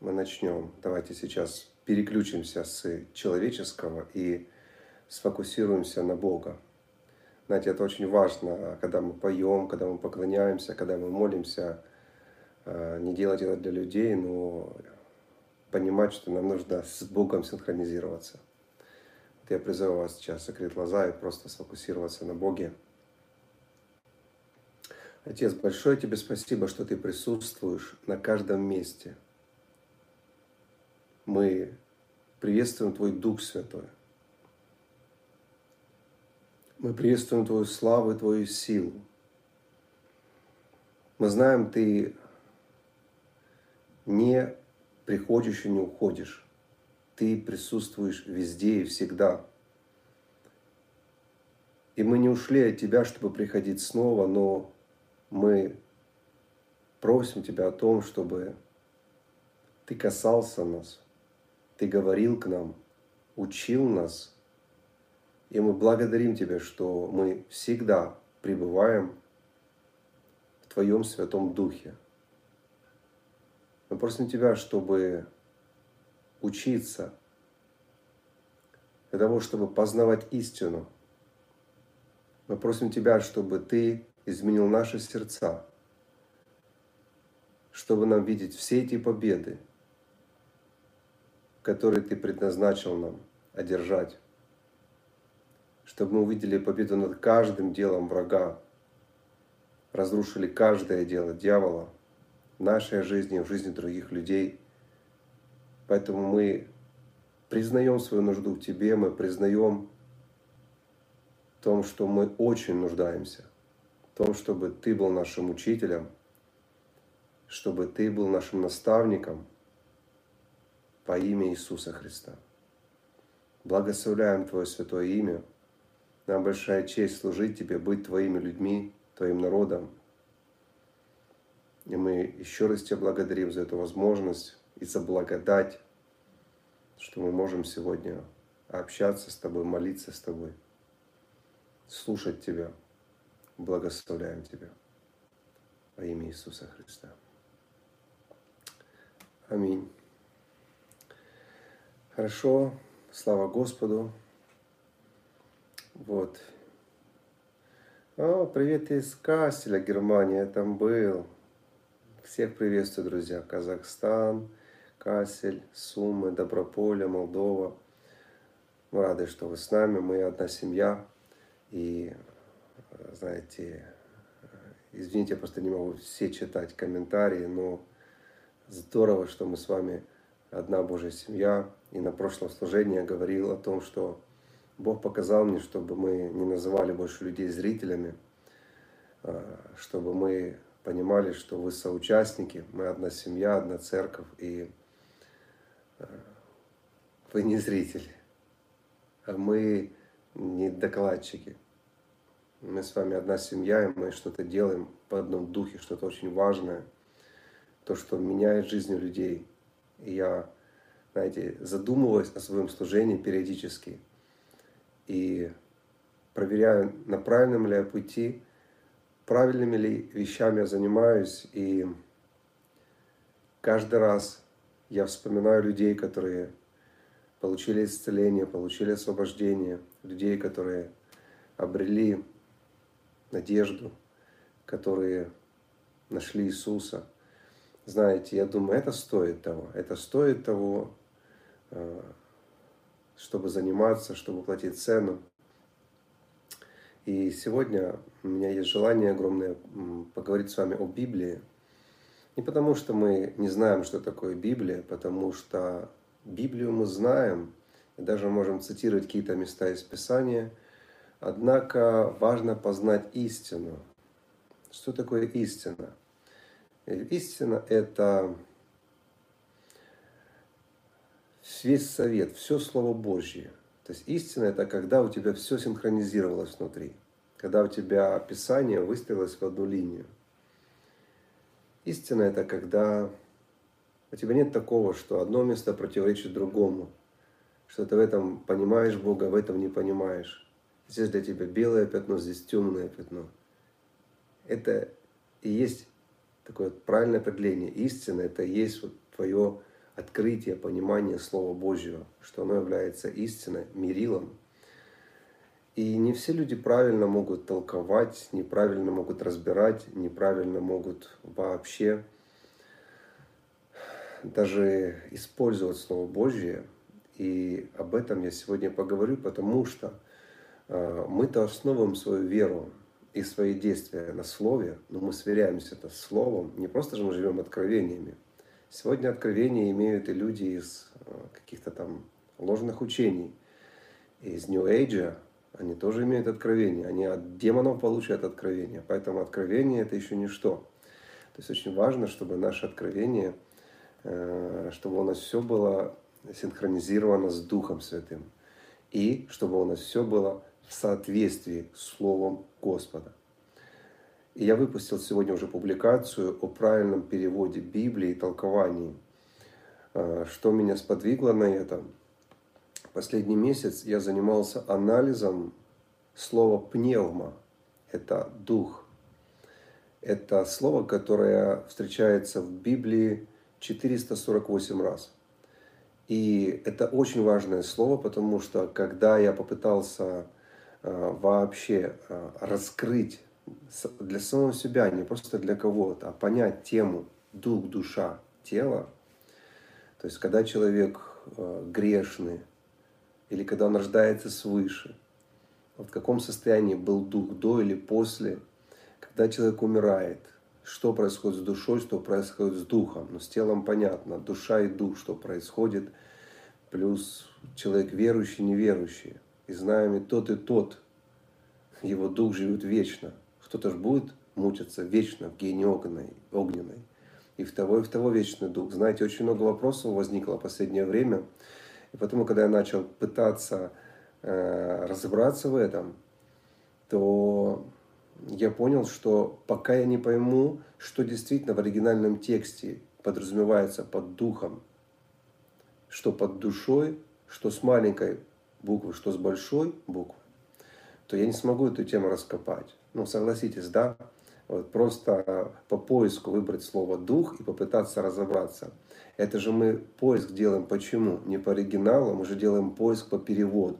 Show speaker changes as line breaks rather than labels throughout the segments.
мы начнем. Давайте сейчас переключимся с человеческого и сфокусируемся на Бога. Знаете, это очень важно, когда мы поем, когда мы поклоняемся, когда мы молимся, э, не делать это для людей, но понимать, что нам нужно с Богом синхронизироваться. Вот я призываю вас сейчас закрыть глаза и просто сфокусироваться на Боге. Отец, большое тебе спасибо, что ты присутствуешь на каждом месте. Мы приветствуем Твой Дух Святой. Мы приветствуем Твою славу и Твою силу. Мы знаем, Ты не приходишь и не уходишь. Ты присутствуешь везде и всегда. И мы не ушли от Тебя, чтобы приходить снова, но мы просим Тебя о том, чтобы Ты касался нас, Ты говорил к нам, учил нас. И мы благодарим Тебя, что мы всегда пребываем в Твоем Святом Духе. Мы просим Тебя, чтобы учиться для того, чтобы познавать истину. Мы просим Тебя, чтобы Ты изменил наши сердца, чтобы нам видеть все эти победы, которые Ты предназначил нам одержать, чтобы мы увидели победу над каждым делом врага, разрушили каждое дело дьявола в нашей жизни, в жизни других людей. Поэтому мы признаем свою нужду в Тебе, мы признаем в том, что мы очень нуждаемся – том, чтобы Ты был нашим учителем, чтобы Ты был нашим наставником по имя Иисуса Христа. Благословляем Твое святое имя. Нам большая честь служить Тебе, быть Твоими людьми, Твоим народом. И мы еще раз Тебя благодарим за эту возможность и за благодать, что мы можем сегодня общаться с Тобой, молиться с Тобой, слушать Тебя – благословляем Тебя во имя Иисуса Христа. Аминь. Хорошо, слава Господу. Вот. О, привет из Касселя, Германия, я там был. Всех приветствую, друзья. Казахстан, Кассель, Сумы, Доброполе, Молдова. Мы рады, что вы с нами. Мы одна семья. И знаете, извините, я просто не могу все читать комментарии, но здорово, что мы с вами одна Божья семья. И на прошлом служении я говорил о том, что Бог показал мне, чтобы мы не называли больше людей зрителями, а, чтобы мы понимали, что вы соучастники, мы одна семья, одна церковь, и а, вы не зрители, а мы не докладчики. Мы с вами одна семья, и мы что-то делаем в одном духе, что-то очень важное, то, что меняет жизни людей. Я, знаете, задумываюсь о своем служении периодически и проверяю, на правильном ли я пути, правильными ли вещами я занимаюсь. И каждый раз я вспоминаю людей, которые получили исцеление, получили освобождение, людей, которые обрели надежду, которые нашли Иисуса. Знаете, я думаю, это стоит того. Это стоит того, э, чтобы заниматься, чтобы платить цену. И сегодня у меня есть желание огромное поговорить с вами о Библии. Не потому, что мы не знаем, что такое Библия, потому что Библию мы знаем, и даже можем цитировать какие-то места из Писания – Однако важно познать истину. Что такое истина? Истина – это весь совет, все Слово Божье. То есть истина – это когда у тебя все синхронизировалось внутри, когда у тебя описание выстроилось в одну линию. Истина – это когда у тебя нет такого, что одно место противоречит другому, что ты в этом понимаешь Бога, в этом не понимаешь. Здесь для тебя белое пятно, здесь темное пятно. Это и есть такое правильное определение. Истина – это есть вот твое открытие, понимание Слова Божьего, что оно является истиной, мерилом. И не все люди правильно могут толковать, неправильно могут разбирать, неправильно могут вообще даже использовать Слово Божье. И об этом я сегодня поговорю, потому что э, мы-то основываем свою веру и свои действия на Слове, но мы сверяемся это с Словом. Не просто же мы живем откровениями. Сегодня откровения имеют и люди из э, каких-то там ложных учений, из Age, они тоже имеют откровение. Они от демонов получают откровение. Поэтому откровение это еще ничто. То есть очень важно, чтобы наше откровение – Э, чтобы у нас все было синхронизировано с Духом Святым. И чтобы у нас все было в соответствии с Словом Господа. И я выпустил сегодня уже публикацию о правильном переводе Библии и толковании. Э, что меня сподвигло на это? Последний месяц я занимался анализом слова «пневма». Это «дух». Это слово, которое встречается в Библии 448 раз. И это очень важное слово, потому что когда я попытался вообще э, раскрыть для самого себя, не просто для кого-то, а понять тему дух, душа, тело, то есть когда человек э, грешный, или когда он рождается свыше, в каком состоянии был дух до или после, когда человек умирает – что происходит с душой, что происходит с духом. Но с телом понятно, душа и дух, что происходит, плюс человек верующий, неверующий. И знаем и тот, и тот, его дух живет вечно. Кто-то же будет мучиться вечно в гене огненной, огненной. И в того, и в того вечный дух. Знаете, очень много вопросов возникло в последнее время. И потому, когда я начал пытаться э, разобраться в этом, то я понял, что пока я не пойму, что действительно в оригинальном тексте подразумевается под духом, что под душой, что с маленькой буквы, что с большой буквы, то я не смогу эту тему раскопать. Ну, согласитесь, да? Вот просто по поиску выбрать слово «дух» и попытаться разобраться. Это же мы поиск делаем почему? Не по оригиналу, мы же делаем поиск по переводу.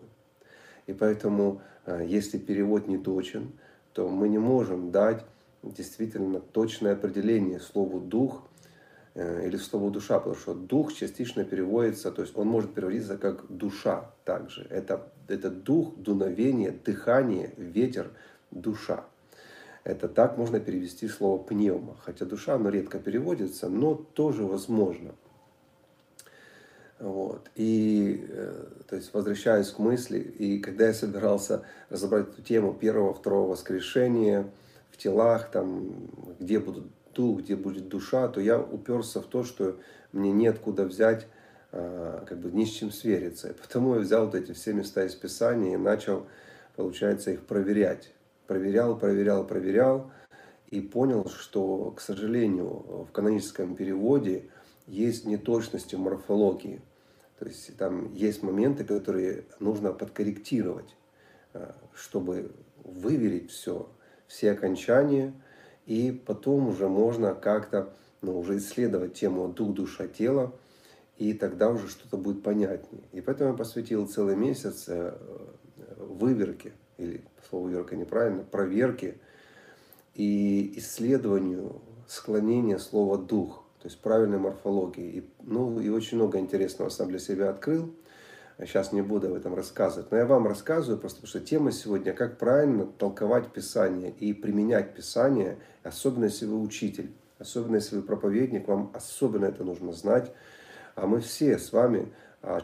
И поэтому, э, если перевод не точен, то мы не можем дать действительно точное определение слову «дух» или слову «душа», потому что «дух» частично переводится, то есть он может переводиться как «душа» также. Это, это дух, дуновение, дыхание, ветер, душа. Это так можно перевести слово «пневма». Хотя душа, оно редко переводится, но тоже возможно. Вот. И, э, то есть, возвращаясь к мысли, и когда я собирался разобрать эту тему первого, второго воскрешения в телах, там, где будут дух, где будет душа, то я уперся в то, что мне неоткуда взять, а, как бы ни с чем свериться. Потому я взял вот эти все места из Писания и начал, получается, их проверять. Проверял, проверял, проверял и понял, что, к сожалению, в каноническом переводе есть неточности в морфологии. То есть там есть моменты, которые нужно подкорректировать, э, чтобы выверить все, все окончания, и потом уже можно как-то ну, уже исследовать тему дух, душа, тело, и тогда уже что-то будет понятнее. И поэтому я посвятил целый месяц э, выверке, или слово выверка неправильно, проверке и исследованию склонения слова дух – то есть правильной морфологии. И, ну, и очень много интересного сам для себя открыл. Сейчас не буду об этом рассказывать, но я вам рассказываю просто, потому что тема сегодня, как правильно толковать Писание и применять Писание, особенно если вы учитель, особенно если вы проповедник, вам особенно это нужно знать. А мы все с вами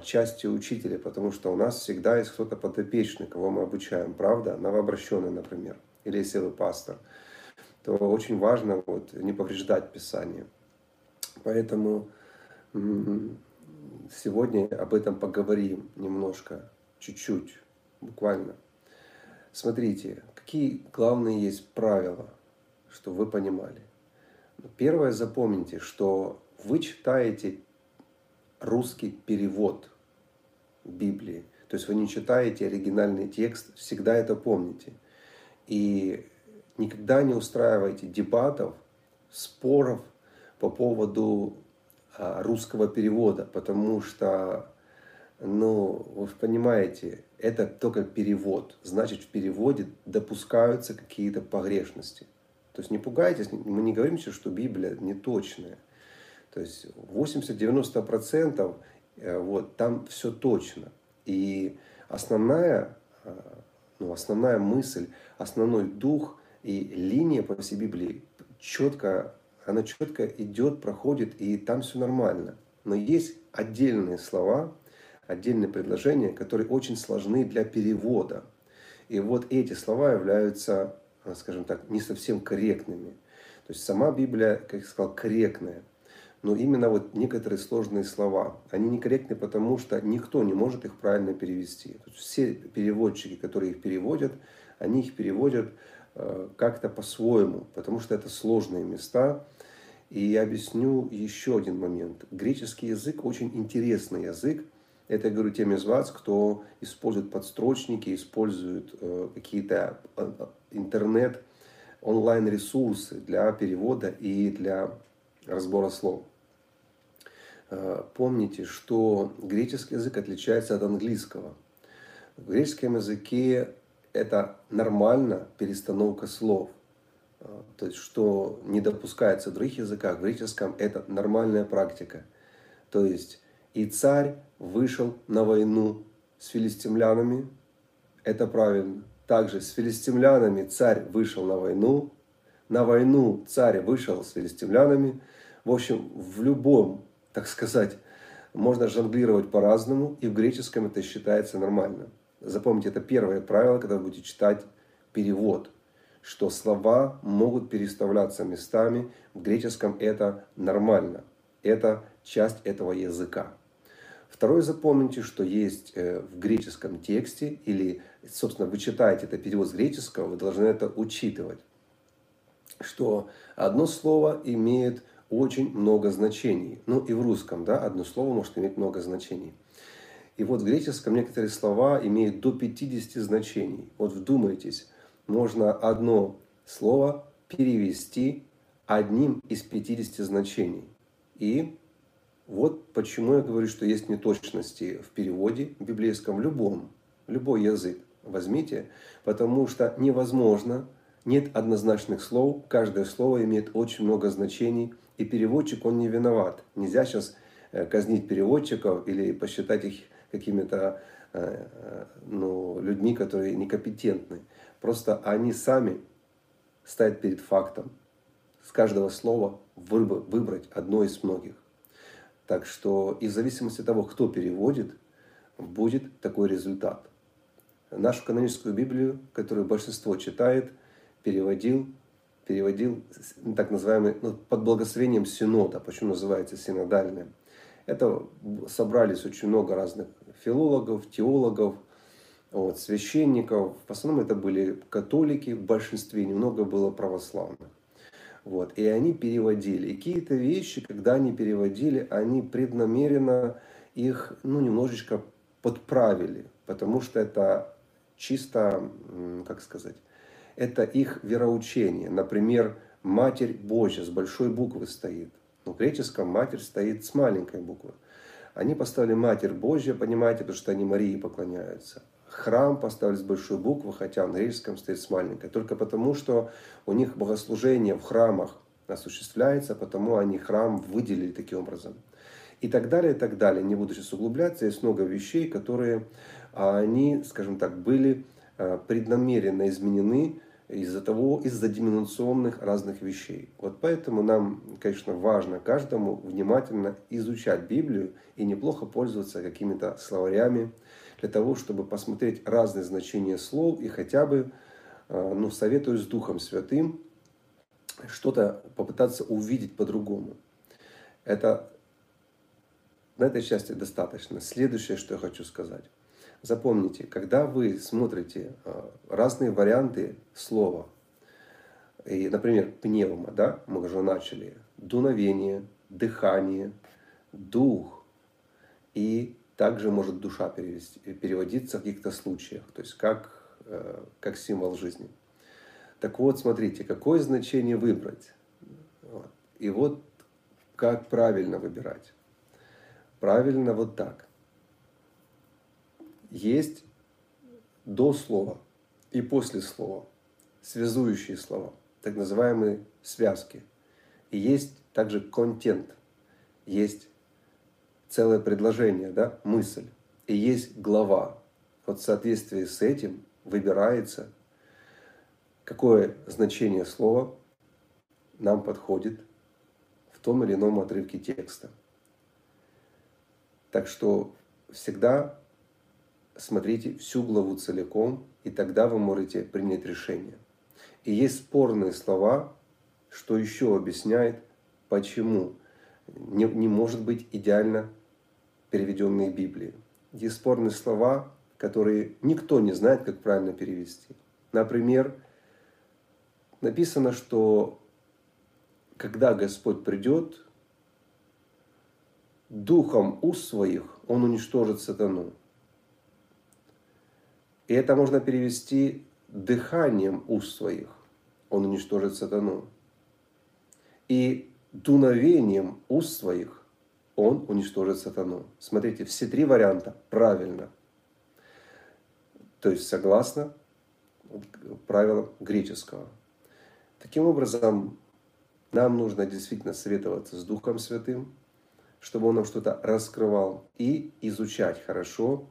части учителя, потому что у нас всегда есть кто-то подопечный, кого мы обучаем, правда? Новообращенный, например, или если вы пастор, то очень важно вот, не повреждать Писание. Поэтому сегодня об этом поговорим немножко, чуть-чуть, буквально. Смотрите, какие главные есть правила, что вы понимали. Первое, запомните, что вы читаете русский перевод Библии. То есть вы не читаете оригинальный текст, всегда это помните. И никогда не устраивайте дебатов, споров по поводу русского перевода, потому что, ну, вы понимаете, это только перевод. Значит, в переводе допускаются какие-то погрешности. То есть не пугайтесь, мы не говорим сейчас, что Библия не точная. То есть 80-90% э, вот, там все точно. И основная, э, ну, основная мысль, основной дух и линия по всей Библии четко, она четко идет, проходит, и там все нормально. Но есть отдельные слова, отдельные предложения, которые очень сложны для перевода. И вот эти слова являются, э, скажем так, не совсем корректными. То есть сама Библия, как я сказал, корректная – но именно вот некоторые сложные слова, они некорректны, потому что никто не может их правильно перевести. все переводчики, которые их переводят, они их переводят э, как-то по-своему, потому что это сложные места. И я объясню еще один момент. Греческий язык очень интересный язык. Это я говорю тем из вас, кто использует подстрочники, использует э, какие-то э, интернет, онлайн-ресурсы для перевода и для разбора слов. Э, помните, что греческий язык отличается от английского. В греческом языке это нормально перестановка слов. Э, то есть, что не допускается в других языках, в греческом это нормальная практика. То есть, и царь вышел на войну с филистимлянами, это правильно. Также с филистимлянами царь вышел на войну, на войну царь вышел с филистимлянами. В общем, в любом так сказать, можно жонглировать по-разному, и в греческом это считается нормально. Запомните, это первое правило, когда вы будете читать перевод, что слова могут переставляться местами. В греческом это нормально. Это часть этого языка. Второе, запомните, что есть э, в греческом тексте, или, собственно, вы читаете это перевод с греческого, вы должны это учитывать, что одно слово имеет очень много значений. Ну и в русском, да, одно слово может иметь много значений. И вот в греческом некоторые слова имеют до 50 значений. Вот вдумайтесь, можно одно слово перевести одним из 50 значений. И вот почему я говорю, что есть неточности в переводе в библейском, любом, любой язык возьмите, потому что невозможно, нет однозначных слов, каждое слово имеет очень много значений – и переводчик, он не виноват. Нельзя сейчас э, казнить переводчиков или посчитать их какими-то э, э, ну, людьми, которые некомпетентны. Просто они сами стоят перед фактом. С каждого слова выбрать одно из многих. Так что и в зависимости от того, кто переводит, будет такой результат. Нашу каноническую Библию, которую большинство читает, переводил переводил так называемый, ну, под благословением синода. Почему называется синодальным? Это собрались очень много разных филологов, теологов, вот, священников. В основном это были католики, в большинстве немного было православных. Вот, и они переводили. И какие-то вещи, когда они переводили, они преднамеренно их ну, немножечко подправили, потому что это чисто, как сказать, это их вероучение. Например, Матерь Божья с большой буквы стоит. Но в греческом Матерь стоит с маленькой буквы. Они поставили Матерь Божья, понимаете, потому что они Марии поклоняются. Храм поставили с большой буквы, хотя на греческом стоит с маленькой. Только потому, что у них богослужение в храмах осуществляется, потому они храм выделили таким образом. И так далее, и так далее. Не буду сейчас углубляться, есть много вещей, которые а, они, скажем так, были а, преднамеренно изменены из-за того, из-за дименационных разных вещей. Вот поэтому нам, конечно, важно каждому внимательно изучать Библию и неплохо пользоваться какими-то словарями для того, чтобы посмотреть разные значения слов и хотя бы, э, ну, советую с Духом Святым, что-то попытаться увидеть по-другому. Это на этой части достаточно. Следующее, что я хочу сказать. Запомните, когда вы смотрите а, разные варианты слова, и, например, пневма, да, мы уже начали, дуновение, дыхание, дух, и также может душа перевести, переводиться в каких-то случаях, то есть как, э, как символ жизни. Так вот, смотрите, какое значение выбрать. И вот как правильно выбирать. Правильно вот так. Есть до слова и после слова связующие слова, так называемые связки. И есть также контент, есть целое предложение, да, мысль, и есть глава. Вот в соответствии с этим выбирается, какое значение слова нам подходит в том или ином отрывке текста. Так что всегда смотрите всю главу целиком, и тогда вы можете принять решение. И есть спорные слова, что еще объясняет, почему не, не может быть идеально переведенные Библии. Есть спорные слова, которые никто не знает, как правильно перевести. Например, написано, что когда Господь придет, духом уст своих Он уничтожит сатану. И это можно перевести дыханием уст своих. Он уничтожит сатану. И дуновением уст своих он уничтожит сатану. Смотрите, все три варианта правильно. То есть согласно правилам греческого. Таким образом, нам нужно действительно советоваться с Духом Святым, чтобы Он нам что-то раскрывал и изучать хорошо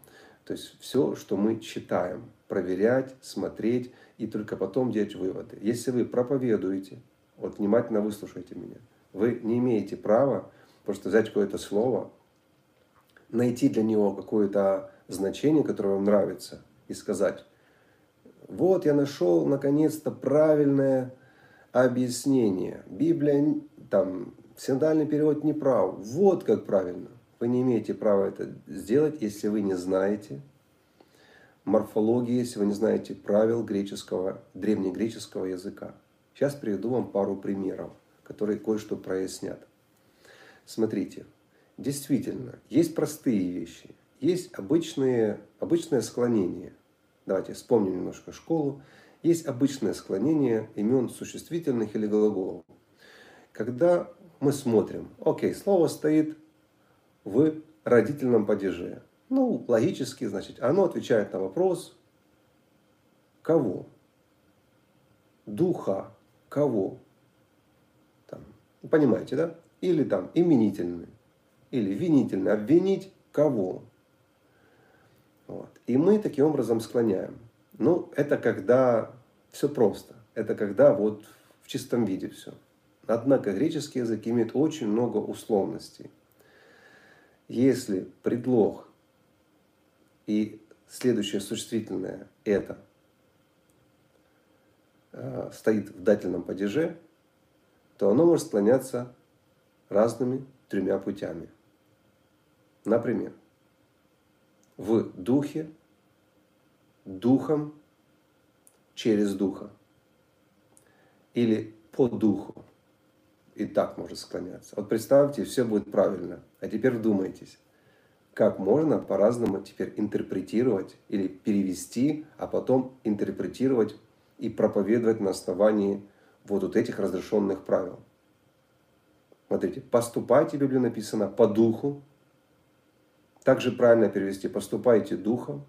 то есть все, что мы читаем, проверять, смотреть и только потом делать выводы. Если вы проповедуете, вот внимательно выслушайте меня, вы не имеете права просто взять какое-то слово, найти для него какое-то значение, которое вам нравится, и сказать, вот я нашел наконец-то правильное объяснение. Библия, там, синодальный перевод не прав. Вот как правильно. Вы не имеете права это сделать, если вы не знаете морфологии, если вы не знаете правил греческого, древнегреческого языка. Сейчас приведу вам пару примеров, которые кое-что прояснят. Смотрите, действительно, есть простые вещи, есть обычные, обычное склонение. Давайте вспомним немножко школу. Есть обычное склонение имен существительных или глаголов. Когда мы смотрим, окей, слово стоит в родительном падеже. Ну, логически, значит, оно отвечает на вопрос, кого? Духа кого? Там, понимаете, да? Или там именительный, или винительный. Обвинить кого? Вот. И мы таким образом склоняем. Ну, это когда все просто. Это когда вот в чистом виде все. Однако греческий язык имеет очень много условностей. Если предлог и следующее существительное это э, стоит в дательном падеже, то оно может склоняться разными тремя путями. Например, в духе, духом, через духа. Или по духу и так может склоняться. Вот представьте, все будет правильно. А теперь вдумайтесь, как можно по-разному теперь интерпретировать или перевести, а потом интерпретировать и проповедовать на основании вот, вот этих разрешенных правил. Смотрите, поступайте, в Библии написано, по духу. Также правильно перевести, поступайте духом,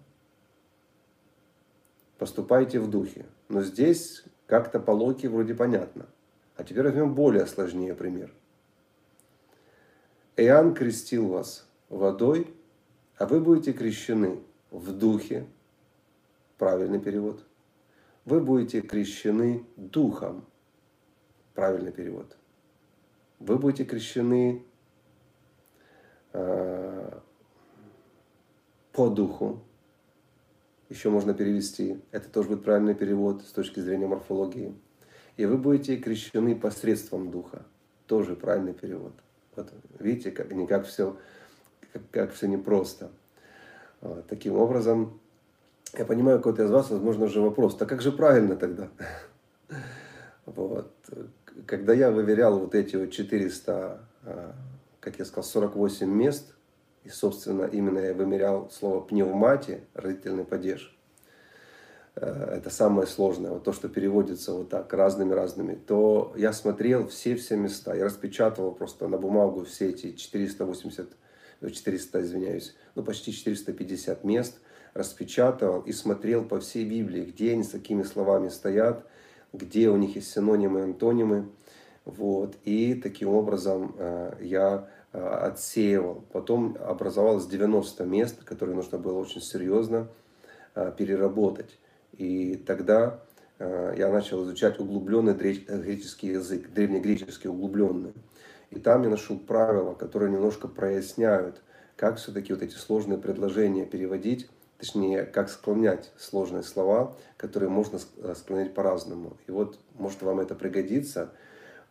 поступайте в духе. Но здесь как-то по логике вроде понятно. А теперь возьмем более сложнее пример. Иоанн крестил вас водой, а вы будете крещены в духе. Правильный перевод. Вы будете крещены духом. Правильный перевод. Вы будете крещены э, по духу. Еще можно перевести. Это тоже будет правильный перевод с точки зрения морфологии. И вы будете крещены посредством Духа. Тоже правильный перевод. Вот видите, как, не как все, как, как все непросто. Вот, таким образом, я понимаю, какой-то из вас, возможно, уже вопрос, так как же правильно тогда? Вот. Когда я выверял вот эти вот 400, а, как я сказал, 48 мест, и, собственно, именно я вымерял слово пневмати, родительный падеж, э, это самое сложное, вот то, что переводится вот так разными-разными, то я смотрел все-все места, я распечатывал просто на бумагу все эти 480, 400, извиняюсь, ну почти 450 мест, распечатывал и смотрел по всей Библии, где они с такими словами стоят, где у них есть синонимы антонимы. Вот. И таким образом э, я э, отсеивал. Потом образовалось 90 мест, которые нужно было очень серьезно э, переработать. И тогда я начал изучать углубленный греческий язык, древнегреческий углубленный. И там я нашел правила, которые немножко проясняют, как все-таки вот эти сложные предложения переводить точнее, как склонять сложные слова, которые можно э, склонять по-разному. И вот, может, вам это пригодится.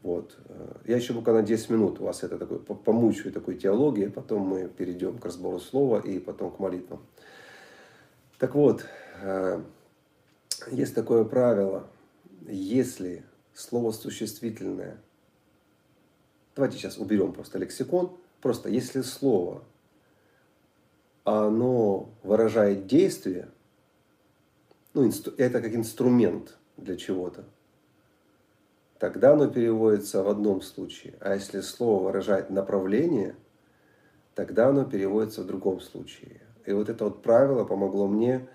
Вот. Э, я еще буквально 10 минут у вас это такой, помучаю такой теологии, потом мы перейдем к разбору слова и потом к молитвам. Так вот, э, есть такое правило, если слово существительное, давайте сейчас уберем просто лексикон, просто если слово оно выражает действие, ну, это как инструмент для чего-то, тогда оно переводится в одном случае. А если слово выражает направление, тогда оно переводится в другом случае. И вот это вот правило помогло мне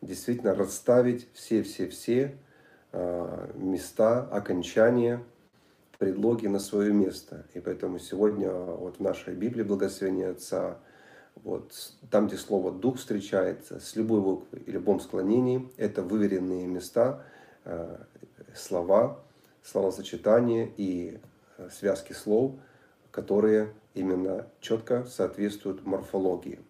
действительно расставить все-все-все а, места, окончания, предлоги на свое место. И поэтому сегодня вот в нашей Библии благословения Отца – вот, там, где слово «дух» встречается, с любой буквой и любом склонении, это выверенные места, э, слова, словосочетания и э, связки слов, которые именно четко соответствуют морфологии.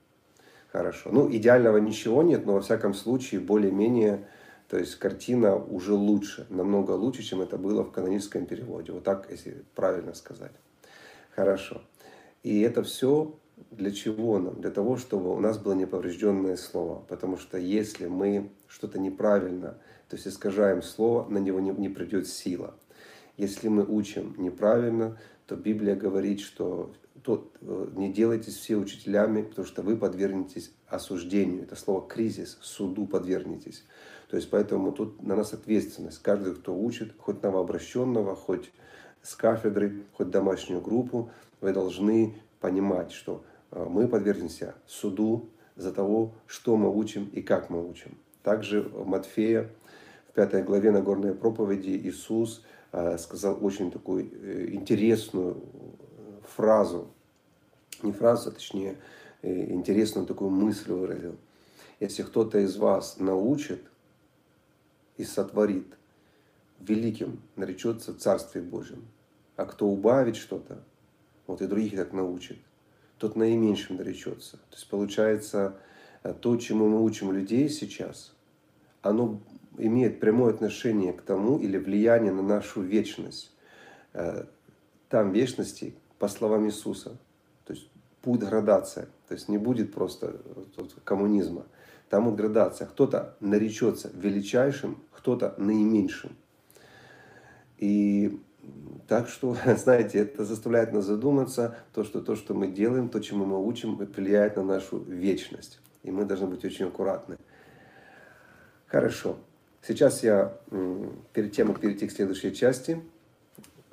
Хорошо. Ну, идеального ничего нет, но во всяком случае более-менее, то есть картина уже лучше, намного лучше, чем это было в каноническом переводе. Вот так, если правильно сказать. Хорошо. И это все для чего нам? Для того, чтобы у нас было неповрежденное слово. Потому что если мы что-то неправильно, то есть искажаем слово, на него не, не придет сила. Если мы учим неправильно, то Библия говорит, что то, э, не делайтесь все учителями, потому что вы подвергнетесь осуждению. Это слово кризис, суду подвергнетесь. То есть поэтому тут на нас ответственность. Каждый, кто учит, хоть новообращенного, хоть с кафедры, хоть домашнюю группу, вы должны понимать, что мы подвергнемся суду за того, что мы учим и как мы учим. Также в Матфея в пятой главе Нагорной проповеди Иисус э, сказал очень такую э, интересную фразу, не фразу, а точнее интересную такую мысль выразил. Если кто-то из вас научит и сотворит, великим наречется в Царстве Божьем. А кто убавит что-то, вот и других так научит, тот наименьшим наречется. То есть получается, э, то, чему мы учим людей сейчас, оно имеет прямое отношение к тому или влияние на нашу вечность. Э, там вечности, по словам Иисуса, то есть будет градация, то есть не будет просто коммунизма. Там будет градация. Кто-то наречется величайшим, кто-то наименьшим. И так что, знаете, это заставляет нас задуматься, то, что то, что мы делаем, то, чему мы учим, влияет на нашу вечность. И мы должны быть очень аккуратны. Хорошо. Сейчас я, перед тем, как перейти к следующей части,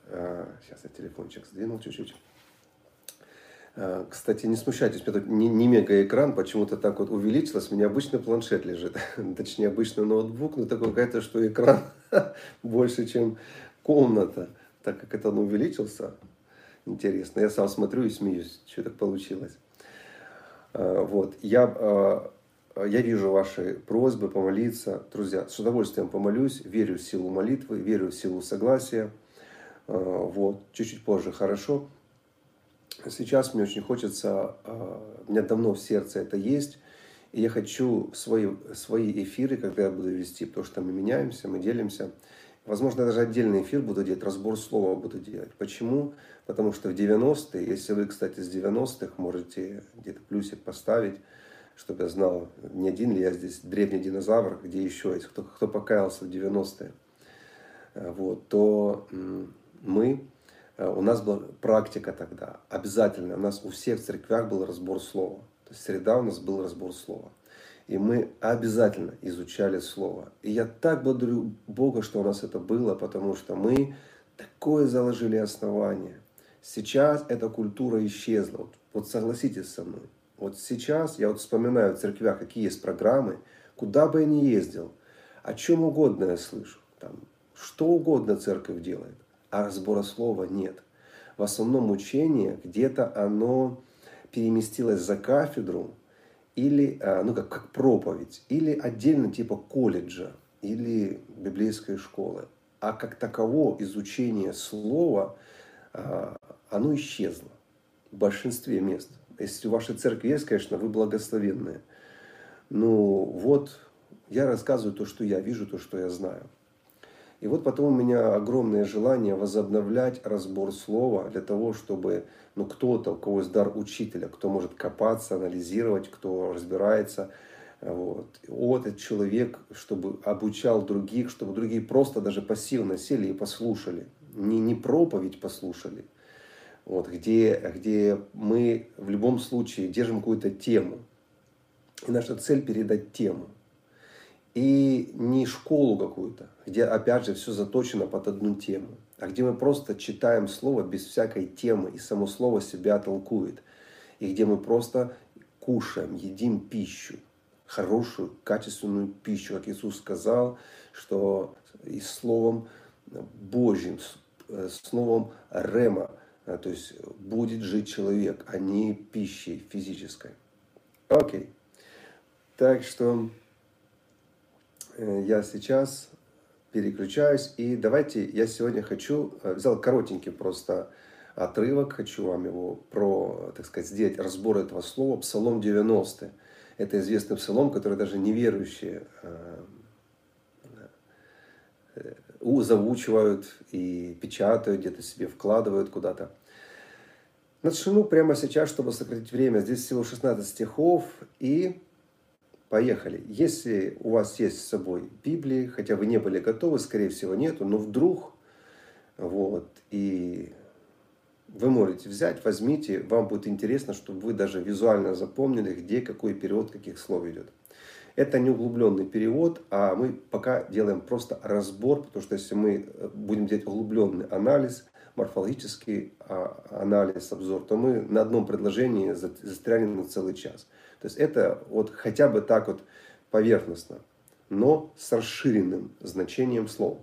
а, сейчас я телефончик сдвинул чуть-чуть. А, кстати, не смущайтесь, у меня тут не, не мега экран, почему-то так вот увеличилось. У меня обычный планшет лежит, точнее обычный ноутбук, но такое какая-то, что экран больше, чем комната так как это он увеличился, интересно. Я сам смотрю и смеюсь, что так получилось. А, вот. Я, а, я вижу ваши просьбы помолиться. Друзья, с удовольствием помолюсь. Верю в силу молитвы, верю в силу согласия. А, вот. Чуть-чуть позже хорошо. Сейчас мне очень хочется, у меня давно в сердце это есть, и я хочу свои, свои эфиры, когда я буду вести, потому что мы меняемся, мы делимся, Возможно, даже отдельный эфир буду делать, разбор слова буду делать. Почему? Потому что в 90-е, если вы, кстати, с 90-х можете где-то плюсик поставить, чтобы я знал, не один ли я здесь древний динозавр, где еще есть, кто, кто покаялся в 90-е, э, вот, то мы, э, у нас была практика тогда, обязательно, у нас у всех в церквях был разбор слова. То есть среда у нас был разбор слова. И мы обязательно изучали Слово. И я так благодарю Бога, что у нас это было, потому что мы такое заложили основание. Сейчас эта культура исчезла. Вот, вот согласитесь со мной. Вот сейчас я вот вспоминаю в церквях, какие есть программы, куда бы я ни ездил, о чем угодно я слышу. Там, что угодно церковь делает, а разбора слова нет. В основном учение где-то оно переместилось за кафедру, или, а, ну, как, как проповедь, или отдельно типа колледжа, или библейской школы. А как таково изучение слова, а, оно исчезло в большинстве мест. Если в вашей церкви есть, конечно, вы благословенные. Ну вот, я рассказываю то, что я вижу, то, что я знаю. И вот потом у меня огромное желание возобновлять разбор слова для того, чтобы ну, кто-то, у кого есть дар учителя, кто может копаться, анализировать, кто разбирается, вот. Вот этот человек, чтобы обучал других, чтобы другие просто даже пассивно сели и послушали. Не, не проповедь послушали, вот, где, где мы в любом случае держим какую-то тему. И наша цель передать тему и не школу какую-то, где опять же все заточено под одну тему, а где мы просто читаем слово без всякой темы, и само слово себя толкует, и где мы просто кушаем, едим пищу, хорошую, качественную пищу, как Иисус сказал, что и словом Божьим, с словом Рема, то есть будет жить человек, а не пищей физической. Окей. Так что Э, я сейчас переключаюсь. И давайте, я сегодня хочу, э, взял коротенький просто отрывок, хочу вам его про, так сказать, сделать разбор этого слова. Псалом 90. Это известный псалом, который даже неверующие э, заучивают и печатают, где-то себе вкладывают куда-то. Начну прямо сейчас, чтобы сократить время. Здесь всего 16 стихов. И Поехали. Если у вас есть с собой Библии, хотя вы не были готовы, скорее всего нету, но вдруг, вот, и вы можете взять, возьмите, вам будет интересно, чтобы вы даже визуально запомнили, где какой перевод каких слов идет. Это не углубленный перевод, а мы пока делаем просто разбор, потому что если мы будем делать углубленный анализ, морфологический а, анализ, обзор, то мы на одном предложении застрянем на целый час. То есть это вот хотя бы так вот поверхностно, но с расширенным значением слов.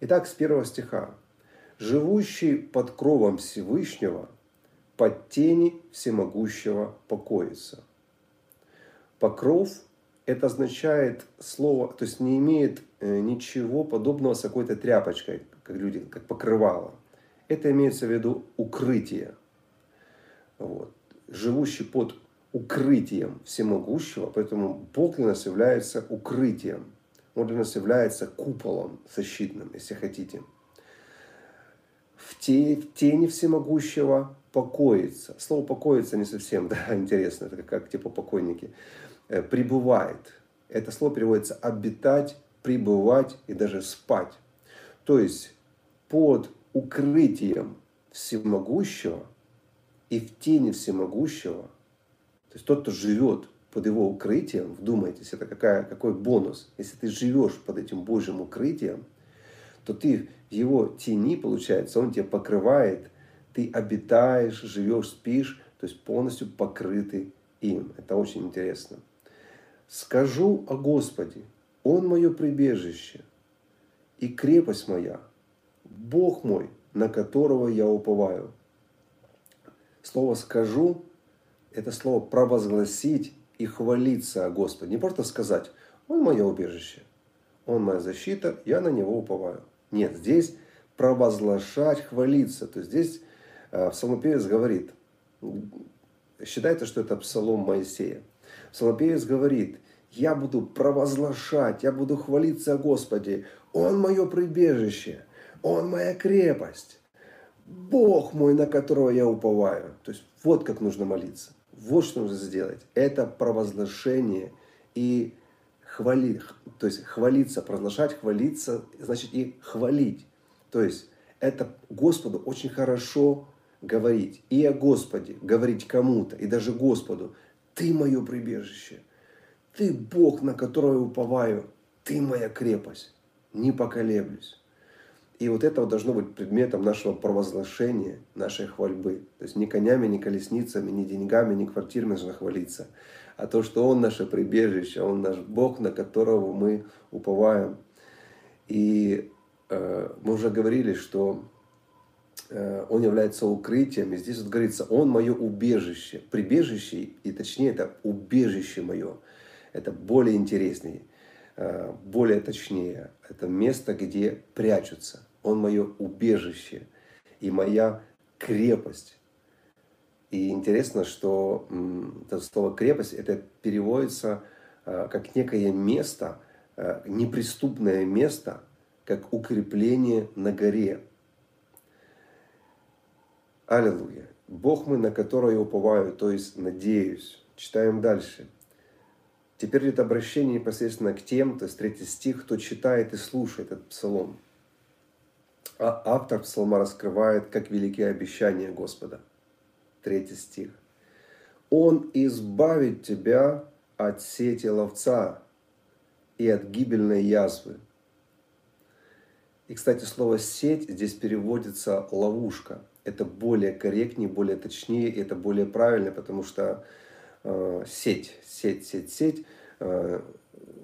Итак, с первого стиха. «Живущий под кровом Всевышнего, под тени всемогущего покоится». Покров – это означает слово, то есть не имеет э, ничего подобного с какой-то тряпочкой, как люди, как покрывало. Это имеется в виду укрытие. Вот. Живущий под укрытием всемогущего, поэтому Бог для нас является укрытием. Он для нас является куполом защитным, если хотите. В, те, в тени всемогущего покоится. Слово покоится не совсем да, интересно, это как, как типа покойники. Э, пребывает. Это слово переводится обитать, пребывать и даже спать. То есть под укрытием всемогущего и в тени всемогущего – то есть тот, кто живет под его укрытием, вдумайтесь, это какая, какой бонус. Если ты живешь под этим Божьим укрытием, то ты в его тени, получается, он тебя покрывает, ты обитаешь, живешь, спишь, то есть полностью покрытый им. Это очень интересно. Скажу о Господе, Он мое прибежище и крепость моя, Бог мой, на которого я уповаю. Слово «скажу» это слово провозгласить и хвалиться о Господе. Не просто сказать, Он мое убежище, Он моя защита, я на Него уповаю. Нет, здесь провозглашать, хвалиться. То есть здесь э, псалмопевец говорит, считается, что это псалом Моисея. Псалмопевец говорит, я буду провозглашать, я буду хвалиться о Господе. Он мое прибежище, Он моя крепость. Бог мой, на которого я уповаю. То есть вот как нужно молиться. Вот что нужно сделать. Это провозглашение и хвалить. То есть хвалиться, провозглашать, хвалиться, значит и хвалить. То есть это Господу очень хорошо говорить. И о Господе говорить кому-то, и даже Господу. Ты мое прибежище. Ты Бог, на которого я уповаю, ты моя крепость, не поколеблюсь. И вот это должно быть предметом нашего провозглашения, нашей хвальбы. То есть ни конями, ни колесницами, ни деньгами, ни квартирами нужно хвалиться, а то, что Он наше прибежище, Он наш Бог, на которого мы уповаем. И э, мы уже говорили, что э, Он является укрытием. И здесь вот говорится, Он мое убежище. Прибежище, и точнее это убежище мое. Это более интереснее, э, более точнее. Это место, где прячутся. Он мое убежище и моя крепость. И интересно, что это слово крепость, это переводится э, как некое место, э, неприступное место, как укрепление на горе. Аллилуйя. Бог мы, на которого я уповаю, то есть надеюсь. Читаем дальше. Теперь это обращение непосредственно к тем, то есть третий стих, кто читает и слушает этот псалом. А автор псалма раскрывает, как великие обещания Господа. Третий стих. Он избавит тебя от сети ловца и от гибельной язвы. И, кстати, слово «сеть» здесь переводится «ловушка». Это более корректнее, более точнее, это более правильно, потому что э, сеть, сеть, сеть, сеть э,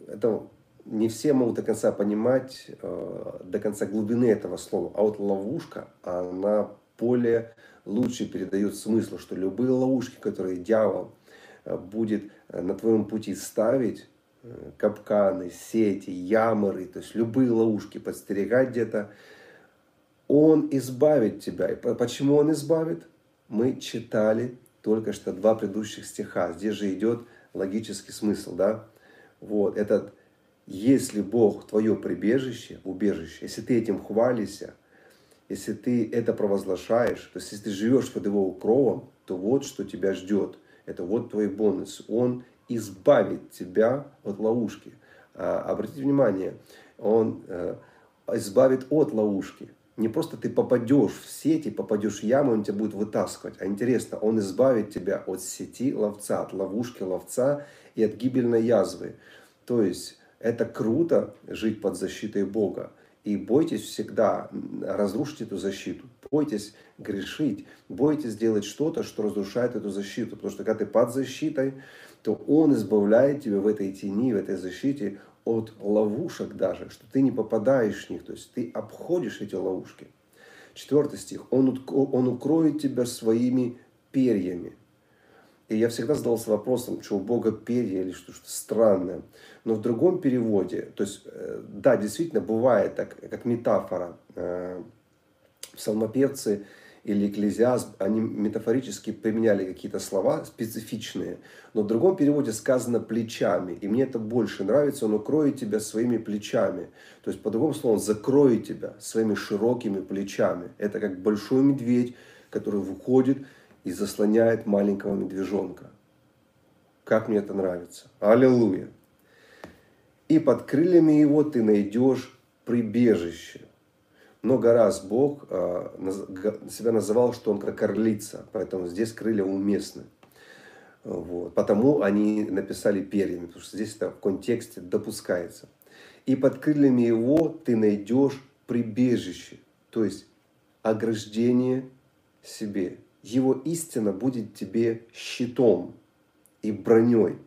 это не все могут до конца понимать, э, до конца глубины этого слова. А вот ловушка, она более лучше передает смысл, что любые ловушки, которые дьявол э, будет э, на твоем пути ставить, капканы, сети, яморы, то есть любые ловушки подстерегать где-то, он избавит тебя. И почему он избавит? Мы читали только что два предыдущих стиха. Здесь же идет логический смысл, да? Вот, этот если Бог твое прибежище, убежище, если ты этим хвалишься, если ты это провозглашаешь, то есть если ты живешь под его укровом, то вот что тебя ждет. Это вот твой бонус. Он избавит тебя от ловушки. А, обратите внимание, он э, избавит от ловушки. Не просто ты попадешь в сети, попадешь в яму, он тебя будет вытаскивать. А интересно, он избавит тебя от сети ловца, от ловушки ловца и от гибельной язвы. То есть это круто жить под защитой Бога. И бойтесь всегда разрушить эту защиту. Бойтесь грешить. Бойтесь делать что-то, что разрушает эту защиту. Потому что когда ты под защитой, то Он избавляет тебя в этой тени, в этой защите от ловушек даже, что ты не попадаешь в них. То есть ты обходишь эти ловушки. Четвертый стих. Он, он укроет тебя своими перьями. И я всегда задался вопросом, что у Бога перья или что-то странное. Но в другом переводе, то есть, э, да, действительно, бывает так, как метафора. Э, псалмопевцы или экклезиаст, они метафорически применяли какие-то слова специфичные, но в другом переводе сказано плечами, и мне это больше нравится, он укроет тебя своими плечами. То есть, по другому слову, он закроет тебя своими широкими плечами. Это как большой медведь, который выходит и заслоняет маленького медвежонка. Как мне это нравится. Аллилуйя. И под крыльями его ты найдешь прибежище. Много раз Бог а, себя называл, что он как орлица, поэтому здесь крылья уместны. Вот. Потому они написали перьями, потому что здесь это в контексте допускается. И под крыльями его ты найдешь прибежище, то есть ограждение себе. Его истина будет тебе щитом и броней.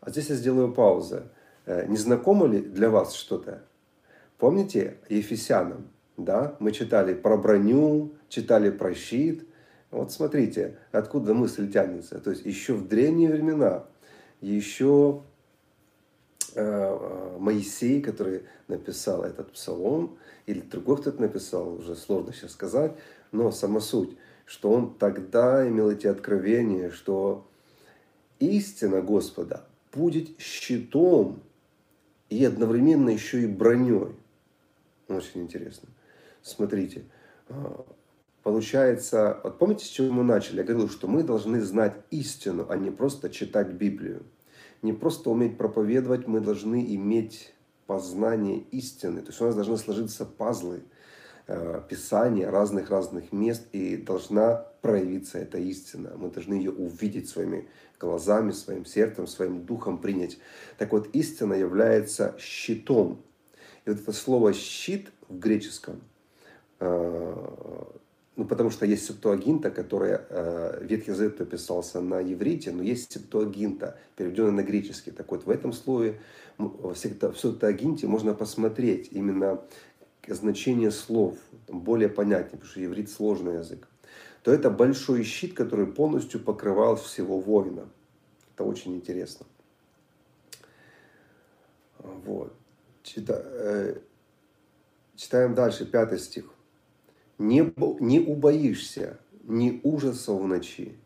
А здесь я сделаю паузу. Э, не знакомо ли для вас что-то? Помните Ефесянам? Да? Мы читали про броню, читали про щит. Вот смотрите, откуда мысль тянется. То есть еще в древние времена, еще э, э, Моисей, который написал этот псалом, или другой кто-то написал, уже сложно сейчас сказать, но сама суть – что он тогда имел эти откровения, что истина Господа будет щитом и одновременно еще и броней. Очень интересно. Смотрите, а, получается, вот помните, с чего мы начали? Я говорил, что мы должны знать истину, а не просто читать Библию. Не просто уметь проповедовать, мы должны иметь познание истины. То есть у нас должны сложиться пазлы – Писания, разных-разных мест, и должна проявиться эта истина. Мы должны ее увидеть своими глазами, своим сердцем, своим духом принять. Так вот, истина является щитом. И вот это слово «щит» в греческом, э, ну, потому что есть септуагинта, которая, э, Ветхий Завет писался на еврите, но есть септуагинта, переведенная на греческий. Так вот, в этом слове, в септуагинте можно посмотреть именно значение слов, более понятнее, потому что еврит сложный язык то это большой щит, который полностью покрывал всего воина. Это очень интересно. Вот. Чита, э, читаем дальше, пятый стих. Не, не убоишься ни ужаса в ночи,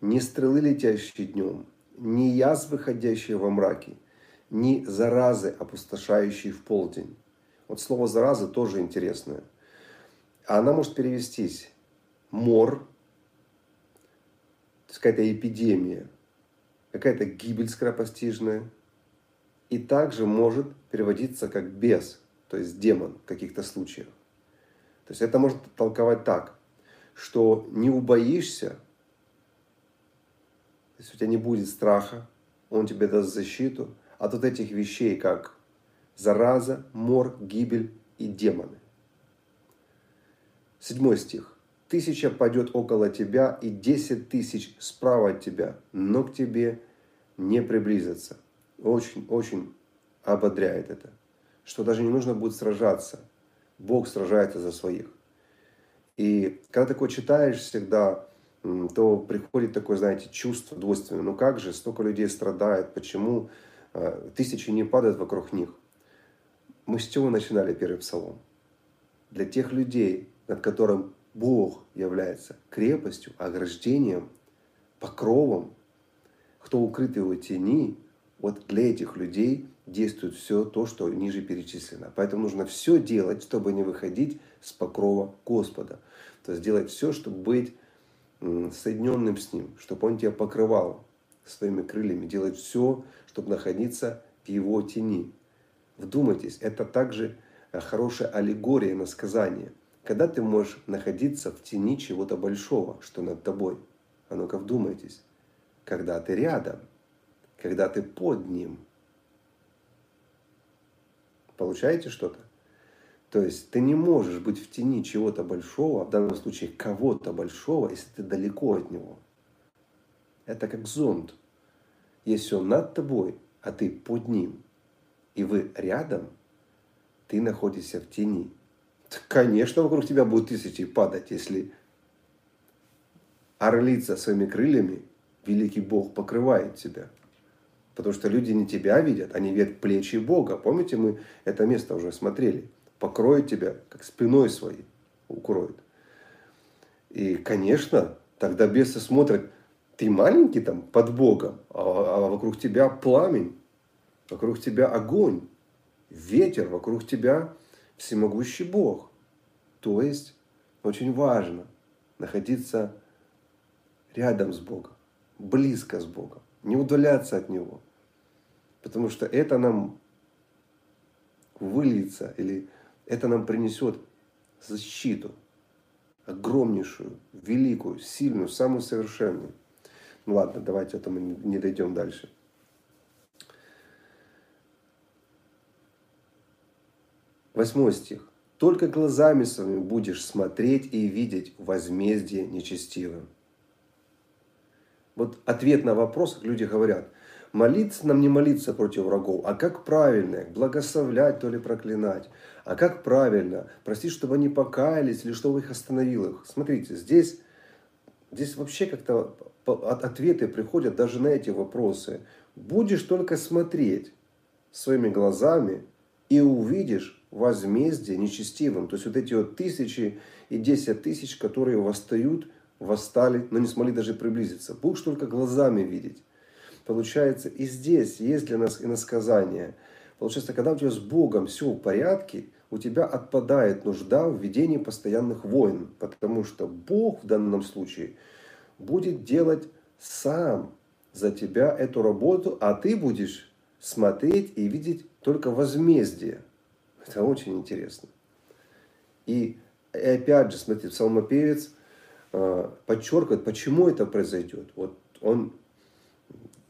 ни стрелы, летящие днем, ни язв, выходящие во мраке, ни заразы, опустошающие в полдень. Вот слово зараза тоже интересное. Она может перевестись мор, то есть какая-то эпидемия, какая-то гибель скоропостижная. И также может переводиться как бес, то есть демон в каких-то случаях. То есть это можно толковать так, что не убоишься, то есть у тебя не будет страха, он тебе даст защиту от вот этих вещей, как зараза, мор, гибель и демоны. Седьмой стих. Тысяча пойдет около тебя и десять тысяч справа от тебя, но к тебе не приблизится. Очень-очень ободряет это. Что даже не нужно будет сражаться. Бог сражается за своих. И когда такое читаешь всегда, то приходит такое, знаете, чувство двойственное. Ну как же, столько людей страдает, почему а, тысячи не падают вокруг них? Мы с чего начинали первый псалом? Для тех людей, над которым Бог является крепостью, ограждением, покровом. Кто укрыт его тени, вот для этих людей действует все то, что ниже перечислено. Поэтому нужно все делать, чтобы не выходить с покрова Господа. То есть делать все, чтобы быть соединенным с Ним, чтобы Он тебя покрывал своими крыльями. Делать все, чтобы находиться в Его тени. Вдумайтесь, это также э, хорошая аллегория на сказание – когда ты можешь находиться в тени чего-то большого, что над тобой? А ну-ка вдумайтесь. Когда ты рядом, когда ты под ним. Получаете что-то? То есть ты не можешь быть в тени чего-то большого, в данном случае кого-то большого, если ты далеко от него. Это как зонд. Если он над тобой, а ты под ним, и вы рядом, ты находишься в тени. Конечно, вокруг тебя будут тысячи падать, если орлица своими крыльями, великий Бог покрывает тебя. Потому что люди не тебя видят, они видят плечи Бога. Помните, мы это место уже смотрели. Покроет тебя, как спиной своей укроет. И, конечно, тогда бесы смотрят, ты маленький там под Богом, а, а вокруг тебя пламень, вокруг тебя огонь, ветер, вокруг тебя всемогущий Бог. То есть очень важно находиться рядом с Богом, близко с Богом, не удаляться от Него. Потому что это нам выльется или это нам принесет защиту, огромнейшую, великую, сильную, самую совершенную. Ну ладно, давайте это мы не дойдем дальше. Восьмой стих. «Только глазами своими будешь смотреть и видеть возмездие нечестивым». Вот ответ на вопрос, люди говорят, молиться нам не молиться против врагов, а как правильно благословлять, то ли проклинать, а как правильно просить, чтобы они покаялись или чтобы их остановил их. Смотрите, здесь, здесь вообще как-то ответы приходят даже на эти вопросы. Будешь только смотреть своими глазами и увидишь возмездие нечестивым. То есть вот эти вот тысячи и десять тысяч, которые восстают, восстали, но не смогли даже приблизиться. Будешь только глазами видеть. Получается, и здесь есть для нас иносказание. Получается, когда у тебя с Богом все в порядке, у тебя отпадает нужда в ведении постоянных войн. Потому что Бог в данном случае будет делать сам за тебя эту работу, а ты будешь смотреть и видеть только возмездие. Это очень интересно. И И опять же, смотрите, псалмопевец э, подчеркивает, почему это произойдет. Вот он,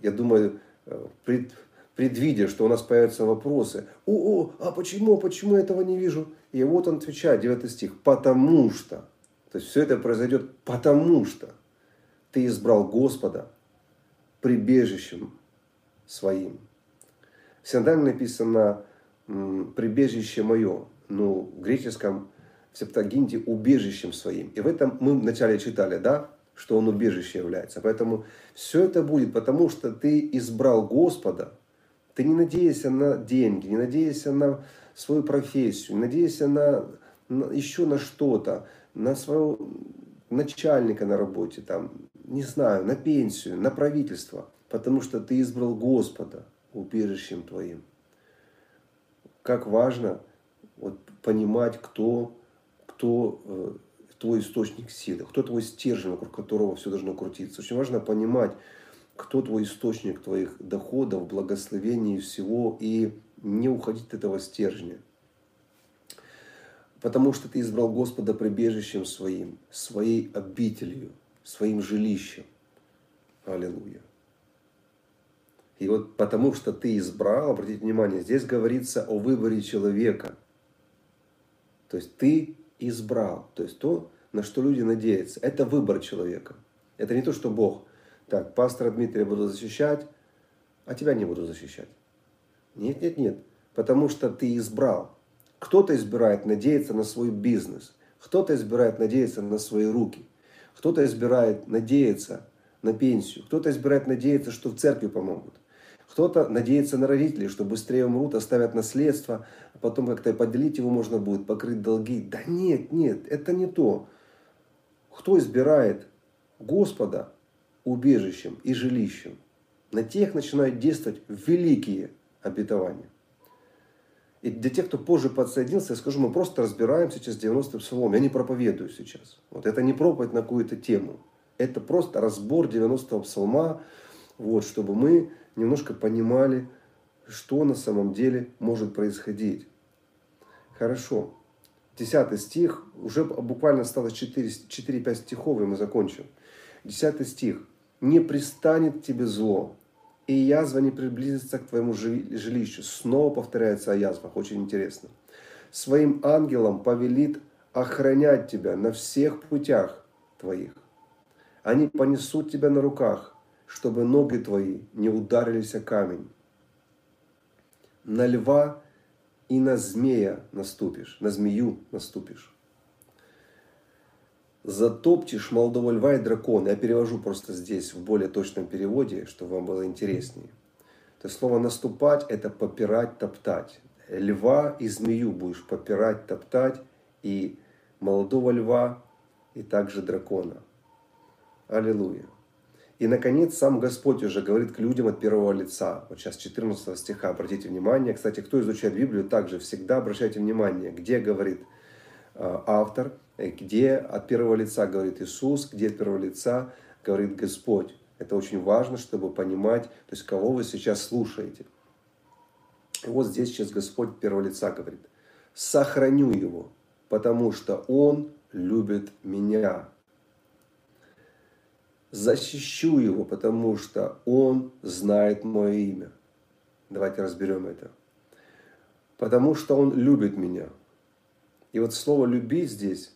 я думаю, э, пред, предвидя, что у нас появятся вопросы. О, о, а почему, почему я этого не вижу? И вот он отвечает, 9 стих, потому что. То есть все это произойдет потому что ты избрал Господа прибежищем своим. В написано «прибежище мое», ну, в греческом, в септагинте «убежищем своим». И в этом мы вначале читали, да, что он убежище является. Поэтому все это будет, потому что ты избрал Господа, ты не надеешься на деньги, не надеешься на свою профессию, не надеешься на, на еще на что-то, на своего начальника на работе, там, не знаю, на пенсию, на правительство, потому что ты избрал Господа убежищем твоим. Как важно вот, понимать, кто, кто э, твой источник силы, кто твой стержень, вокруг которого все должно крутиться. Очень важно понимать, кто твой источник твоих доходов, благословений всего, и не уходить от этого стержня. Потому что ты избрал Господа прибежищем своим, своей обителью, своим жилищем. Аллилуйя. И вот потому что ты избрал, обратите внимание, здесь говорится о выборе человека. То есть ты избрал. То есть то, на что люди надеются. Это выбор человека. Это не то, что Бог так, пастора Дмитрия буду защищать, а тебя не буду защищать. Нет, нет, нет. Потому что ты избрал. Кто-то избирает надеяться на свой бизнес. Кто-то избирает надеяться на свои руки. Кто-то избирает надеяться на пенсию. Кто-то избирает надеяться, что в церкви помогут. Кто-то надеется на родителей, что быстрее умрут, оставят наследство, а потом как-то поделить его можно будет, покрыть долги. Да нет, нет, это не то. Кто избирает Господа, убежищем и жилищем, на тех начинают действовать великие обетования. И для тех, кто позже подсоединился, я скажу, мы просто разбираем сейчас 90-й псалом. Я не проповедую сейчас. Вот это не проповедь на какую-то тему. Это просто разбор 90-го псалма, вот, чтобы мы немножко понимали, что на самом деле может происходить. Хорошо. Десятый стих, уже буквально осталось 4-5 стихов, и мы закончим. Десятый стих не пристанет тебе зло, и язва не приблизится к твоему жилищу. Снова повторяется о язвах, очень интересно. Своим ангелам повелит охранять тебя на всех путях твоих. Они понесут тебя на руках, чтобы ноги твои не ударились о камень. На льва и на змея наступишь, на змею наступишь затопчешь молодого льва и дракона. Я перевожу просто здесь в более точном переводе, чтобы вам было интереснее. То есть слово наступать это попирать, топтать. Льва и змею будешь попирать, топтать, и молодого льва, и также дракона. Аллилуйя. И, наконец, сам Господь уже говорит к людям от первого лица. Вот сейчас 14 стиха, обратите внимание. Кстати, кто изучает Библию, также всегда обращайте внимание, где говорит а, автор – Э, где от первого лица говорит Иисус, где от первого лица говорит Господь. Это очень важно, чтобы понимать, то есть кого вы сейчас слушаете. И вот здесь сейчас Господь от первого лица говорит. Сохраню его, потому что он любит меня. Защищу его, потому что он знает мое имя. Давайте разберем это. Потому что он любит меня. И вот слово «любить» здесь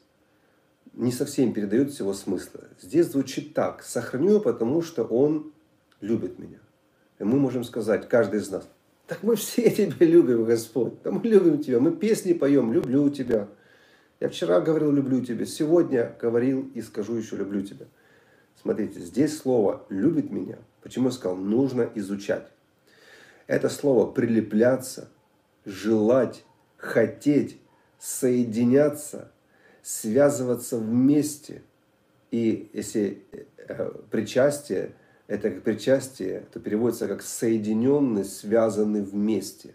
не совсем передает всего смысла. Здесь звучит так. Сохраню, потому что он любит меня. И мы можем сказать, каждый из нас, так мы все тебя любим, Господь. Да мы любим тебя. Мы песни поем, люблю тебя. Я вчера говорил, люблю тебя. Сегодня говорил и скажу еще, люблю тебя. Смотрите, здесь слово «любит меня». Почему я сказал, нужно изучать. Это слово «прилепляться», «желать», «хотеть», «соединяться», связываться вместе. И если э, причастие, это как причастие, то переводится как соединенный, связанный вместе.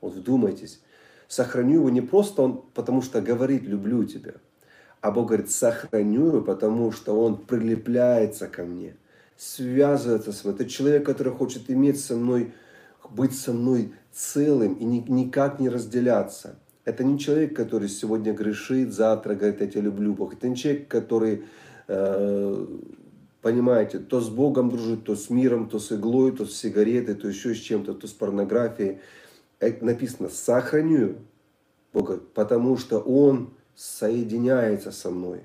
Вот вдумайтесь, сохраню его не просто он, потому что говорит «люблю тебя», а Бог говорит «сохраню потому что он прилепляется ко мне, связывается со мной. Это человек, который хочет иметь со мной, быть со мной целым и никак не разделяться. Это не человек, который сегодня грешит, завтра говорит, я тебя люблю, Бог. Это не человек, который, э, понимаете, то с Богом дружит, то с миром, то с иглой, то с сигаретой, то еще с чем-то, то с порнографией. Это написано, сохраню Бога, потому что Он соединяется со мной.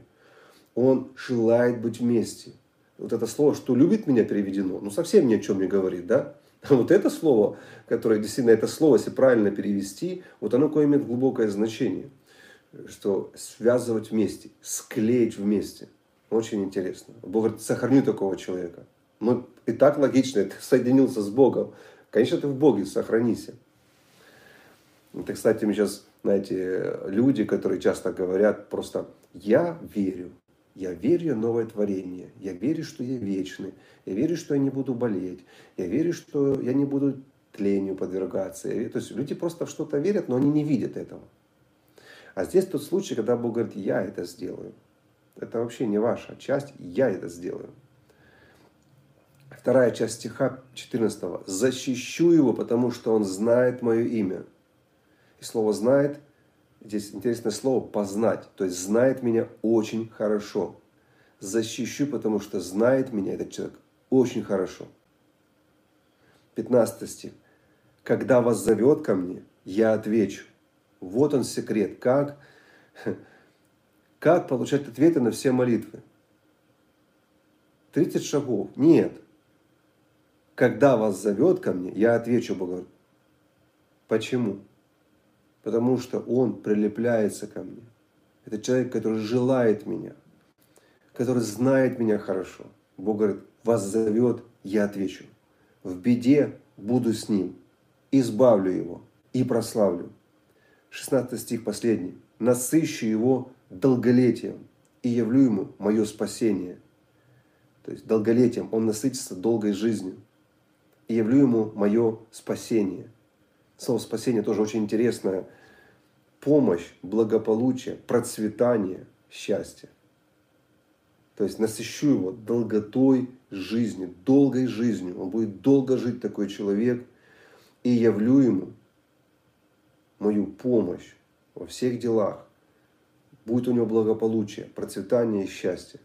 Он желает быть вместе. Вот это слово, что любит меня, переведено, ну совсем ни о чем не говорит, да? Вот это слово, которое действительно, это слово, если правильно перевести, вот оно какое имеет глубокое значение. Что связывать вместе, склеить вместе. Очень интересно. Бог говорит, сохраню такого человека. Ну, и так логично, ты соединился с Богом. Конечно, ты в Боге, сохранися. Это, кстати, мы сейчас, знаете, люди, которые часто говорят просто «я верю». Я верю в новое творение. Я верю, что я вечный. Я верю, что я не буду болеть. Я верю, что я не буду тлению подвергаться. То есть люди просто в что-то верят, но они не видят этого. А здесь тот случай, когда Бог говорит, я это сделаю. Это вообще не ваша часть, я это сделаю. Вторая часть стиха 14. «Защищу его, потому что он знает мое имя». И слово «знает» Здесь интересное слово «познать», то есть знает меня очень хорошо. Защищу, потому что знает меня этот человек очень хорошо. 15 стих. Когда вас зовет ко мне, я отвечу. Вот он секрет, как, как получать ответы на все молитвы. 30 шагов. Нет. Когда вас зовет ко мне, я отвечу Богу. Почему? Потому что он прилепляется ко мне. Это человек, который желает меня, который знает меня хорошо. Бог говорит, вас зовет, я отвечу. В беде буду с ним, избавлю его и прославлю. 16 стих последний. Насыщу его долголетием и явлю ему мое спасение. То есть долголетием он насытится долгой жизнью. И явлю ему мое спасение – Слово спасение тоже очень интересное. Помощь, благополучие, процветание, счастье. То есть насыщу его долготой жизни, долгой жизнью. Он будет долго жить, такой человек. И явлю ему мою помощь во всех делах. Будет у него благополучие, процветание и счастье.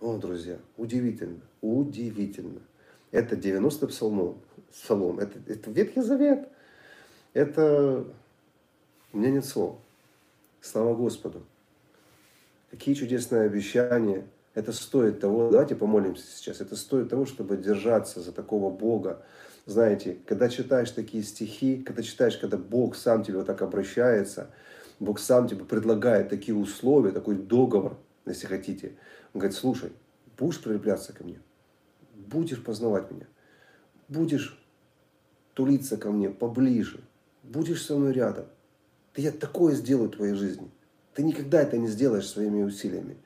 О, друзья, удивительно, удивительно. Это 90 псалом. псалом. Это, это Ветхий Завет. Это... У меня нет слов. Слава Господу. Какие чудесные обещания. Это стоит того, давайте помолимся сейчас, это стоит того, чтобы держаться за такого Бога. Знаете, когда читаешь такие стихи, когда читаешь, когда Бог сам тебе вот так обращается, Бог сам тебе предлагает такие условия, такой договор, если хотите. Он говорит, слушай, будешь прилепляться ко мне, будешь познавать меня, будешь тулиться ко мне поближе, будешь со мной рядом. Да я такое сделаю в твоей жизни. Ты никогда это не сделаешь своими усилиями.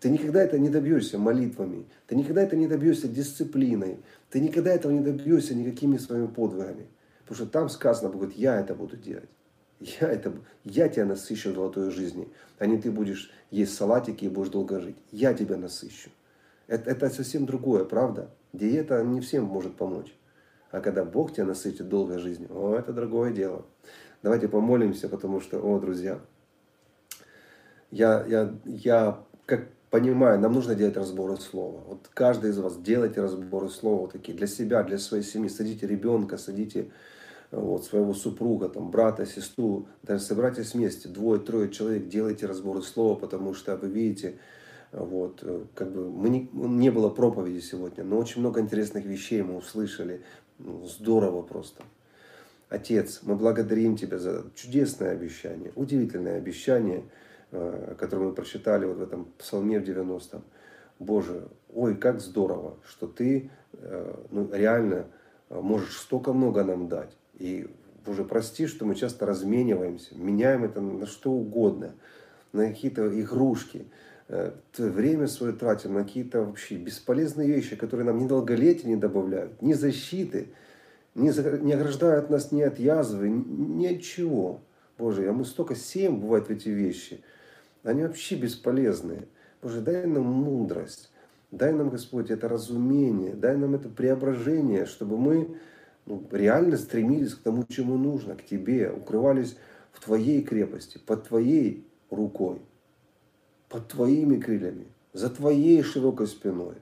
Ты никогда это не добьешься молитвами. Ты никогда это не добьешься дисциплиной. Ты никогда этого не добьешься никакими своими подвигами. Потому что там сказано будет, я это буду делать. Я, это, я тебя насыщу золотой жизни, а не ты будешь есть салатики и будешь долго жить. Я тебя насыщу. Это, это совсем другое, правда? Диета не всем может помочь. А когда Бог тебя насытит долгой жизнью, о, это другое дело. Давайте помолимся, потому что, о, друзья, я, я, я как понимаю, нам нужно делать разборы слова. Вот каждый из вас делайте разборы слова вот такие для себя, для своей семьи. Садите ребенка, садите вот, своего супруга, там, брата, сестру, даже собирайтесь вместе, двое, трое человек, делайте разборы слова, потому что вы видите, вот, э, как бы мы не, не было проповеди сегодня, но очень много интересных вещей мы услышали. Ну, здорово просто. Отец, мы благодарим Тебя за чудесное обещание, удивительное обещание, э, которое мы прочитали вот в этом псалме в 90-м. Боже, ой, как здорово, что Ты э, ну, реально э, можешь столько много нам дать. И, Боже, прости, что мы часто размениваемся, меняем это на что угодно, на какие-то игрушки, время свое тратим на какие-то вообще бесполезные вещи, которые нам ни долголетия не добавляют, ни защиты, не, не ограждают нас ни от язвы, ни от чего. Боже, а мы столько сеем, бывает, в эти вещи. Они вообще бесполезные. Боже, дай нам мудрость. Дай нам, Господь, это разумение, дай нам это преображение, чтобы мы ну, реально стремились к тому, чему нужно, к Тебе, укрывались в Твоей крепости, под Твоей рукой, под Твоими крыльями, за Твоей широкой спиной.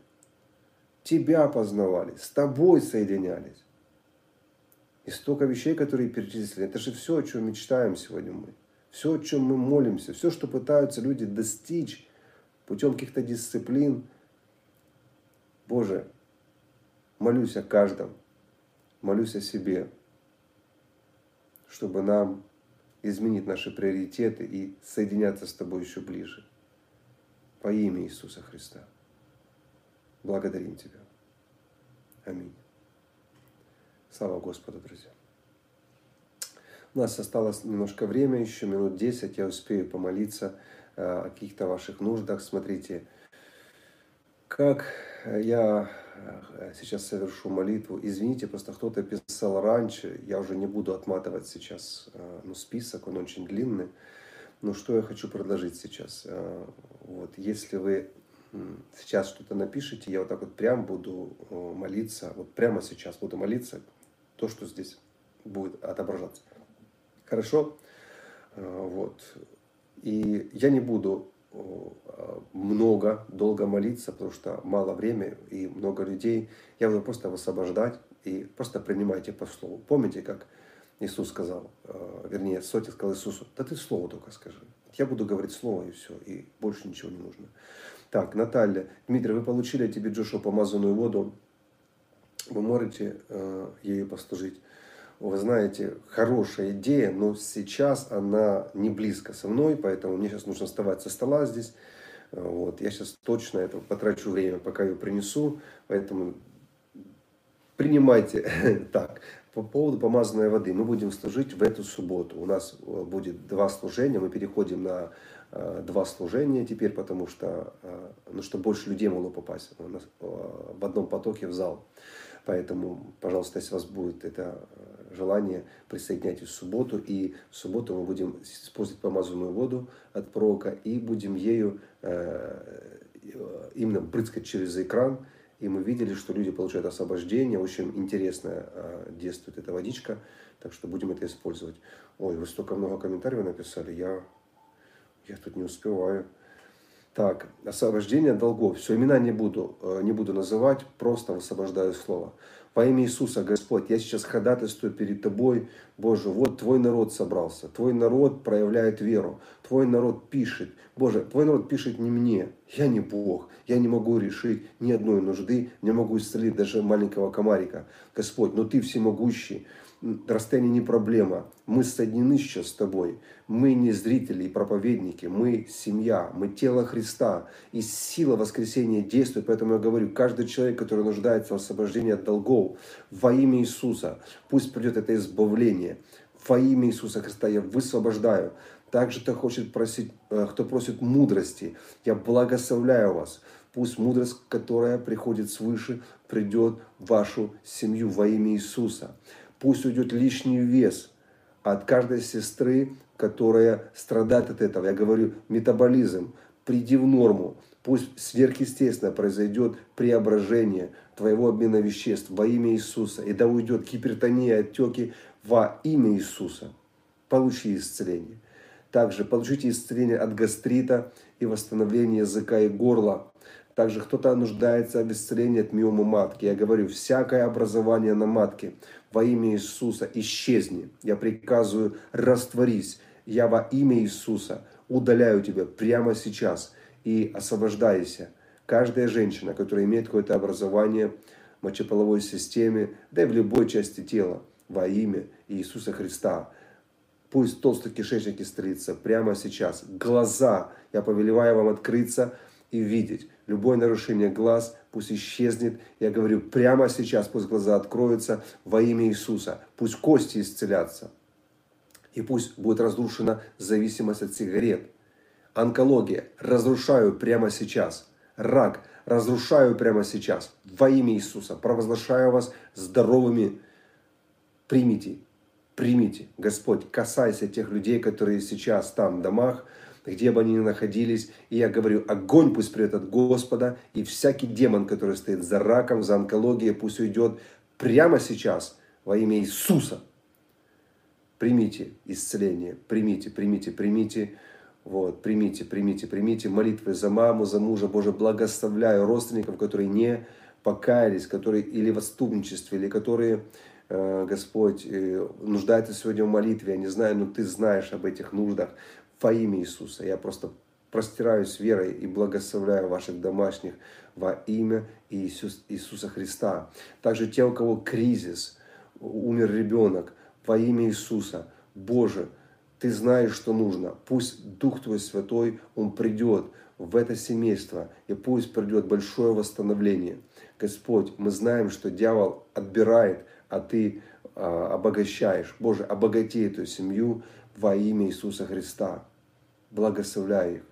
Тебя познавали, с Тобой соединялись. И столько вещей, которые перечислили, это же все, о чем мечтаем сегодня мы. Все, о чем мы молимся, все, что пытаются люди достичь путем каких-то дисциплин. Боже, молюсь о каждом, молюсь о себе, чтобы нам изменить наши приоритеты и соединяться с Тобой еще ближе. Во имя Иисуса Христа. Благодарим Тебя. Аминь. Слава Господу, друзья. У нас осталось немножко время, еще минут 10, я успею помолиться э, о каких-то ваших нуждах. Смотрите, как я э, сейчас совершу молитву. Извините, просто кто-то писал раньше, я уже не буду отматывать сейчас э, ну, список, он очень длинный. Но что я хочу предложить сейчас? Вот, если вы сейчас что-то напишите, я вот так вот прям буду молиться, вот прямо сейчас буду молиться, то, что здесь будет отображаться. Хорошо? А, вот. И я не буду много, долго молиться, потому что мало времени и много людей. Я буду просто высвобождать и просто принимайте по слову. Помните, как Иисус сказал, а, вернее, Сотик сказал Иисусу, да ты слово только скажи. Я буду говорить слово и все, и больше ничего не нужно. Так, Наталья, Дмитрий, вы получили тебе Джошуа помазанную воду вы можете э, ею послужить. Вы знаете, хорошая идея, но сейчас она не близко со мной, поэтому мне сейчас нужно вставать со стола здесь. Вот. Я сейчас точно это потрачу время, пока ее принесу, поэтому принимайте. Так, по поводу помазанной воды. Мы будем служить в эту субботу. У нас э, будет два служения, мы переходим на э, два служения теперь, потому что, э, ну, чтобы больше людей могло попасть в одном потоке в зал. Поэтому, пожалуйста, если у вас будет это желание, присоединяйтесь в субботу. И в субботу мы будем использовать помазанную воду от пророка и будем ею именно брызгать через экран. И мы видели, что люди получают освобождение. Очень интересно э, действует эта водичка. Так что будем это использовать. Ой, вы столько много комментариев написали. Я, я тут не успеваю. Так, освобождение долгов. Все, имена не буду, э, не буду называть, просто высвобождаю слово. Во имя Иисуса, Господь, я сейчас ходатайствую перед Тобой, Боже, вот Твой народ собрался, Твой народ проявляет веру, Твой народ пишет. Боже, Твой народ пишет не мне, я не Бог, я не могу решить ни одной нужды, не могу исцелить даже маленького комарика. Господь, но Ты всемогущий, расстояние не проблема. Мы соединены сейчас с тобой. Мы не зрители и проповедники, мы семья, мы тело Христа. И сила воскресения действует. Поэтому я говорю, каждый человек, который нуждается в освобождении от долгов, во имя Иисуса, пусть придет это избавление. Во имя Иисуса Христа я высвобождаю. Также кто хочет просить, э, кто просит мудрости, я благословляю вас. Пусть мудрость, которая приходит свыше, придет в вашу семью во имя Иисуса. Пусть уйдет лишний вес от каждой сестры, которая страдает от этого. Я говорю, метаболизм, приди в норму. Пусть сверхъестественно произойдет преображение твоего обмена веществ во имя Иисуса. И да уйдет гипертония, отеки во имя Иисуса. Получи исцеление. Также получите исцеление от гастрита и восстановление языка и горла. Также кто-то нуждается в исцелении от миомы матки. Я говорю, всякое образование на матке во имя Иисуса исчезни. Я приказываю, растворись. Я во имя Иисуса удаляю тебя прямо сейчас и освобождайся. Каждая женщина, которая имеет какое-то образование в мочеполовой системе, да и в любой части тела, во имя Иисуса Христа, пусть толстый кишечник исцелится прямо сейчас. Глаза, я повелеваю вам открыться и видеть. Любое нарушение глаз пусть исчезнет. Я говорю прямо сейчас, пусть глаза откроются во имя Иисуса. Пусть кости исцелятся. И пусть будет разрушена зависимость от сигарет. Онкология разрушаю прямо сейчас. Рак разрушаю прямо сейчас. Во имя Иисуса провозглашаю вас здоровыми. Примите, примите. Господь, касайся тех людей, которые сейчас там в домах, где бы они ни находились. И я говорю, огонь пусть придет от Господа, и всякий демон, который стоит за раком, за онкологией, пусть уйдет прямо сейчас во имя Иисуса. Примите исцеление, примите, примите, примите. Вот, примите, примите, примите молитвы за маму, за мужа. Боже, благословляю родственников, которые не покаялись, которые или в отступничестве, или которые, э, Господь, э, нуждаются сегодня в молитве. Я не знаю, но Ты знаешь об этих нуждах во имя Иисуса. Я просто простираюсь верой и благословляю ваших домашних во имя Иисус, Иисуса Христа. Также те, у кого кризис, умер ребенок, во имя Иисуса. Боже, Ты знаешь, что нужно. Пусть Дух Твой Святой, Он придет в это семейство, и пусть придет большое восстановление. Господь, мы знаем, что дьявол отбирает, а Ты а, обогащаешь. Боже, обогати эту семью во имя Иисуса Христа. Благословляй их.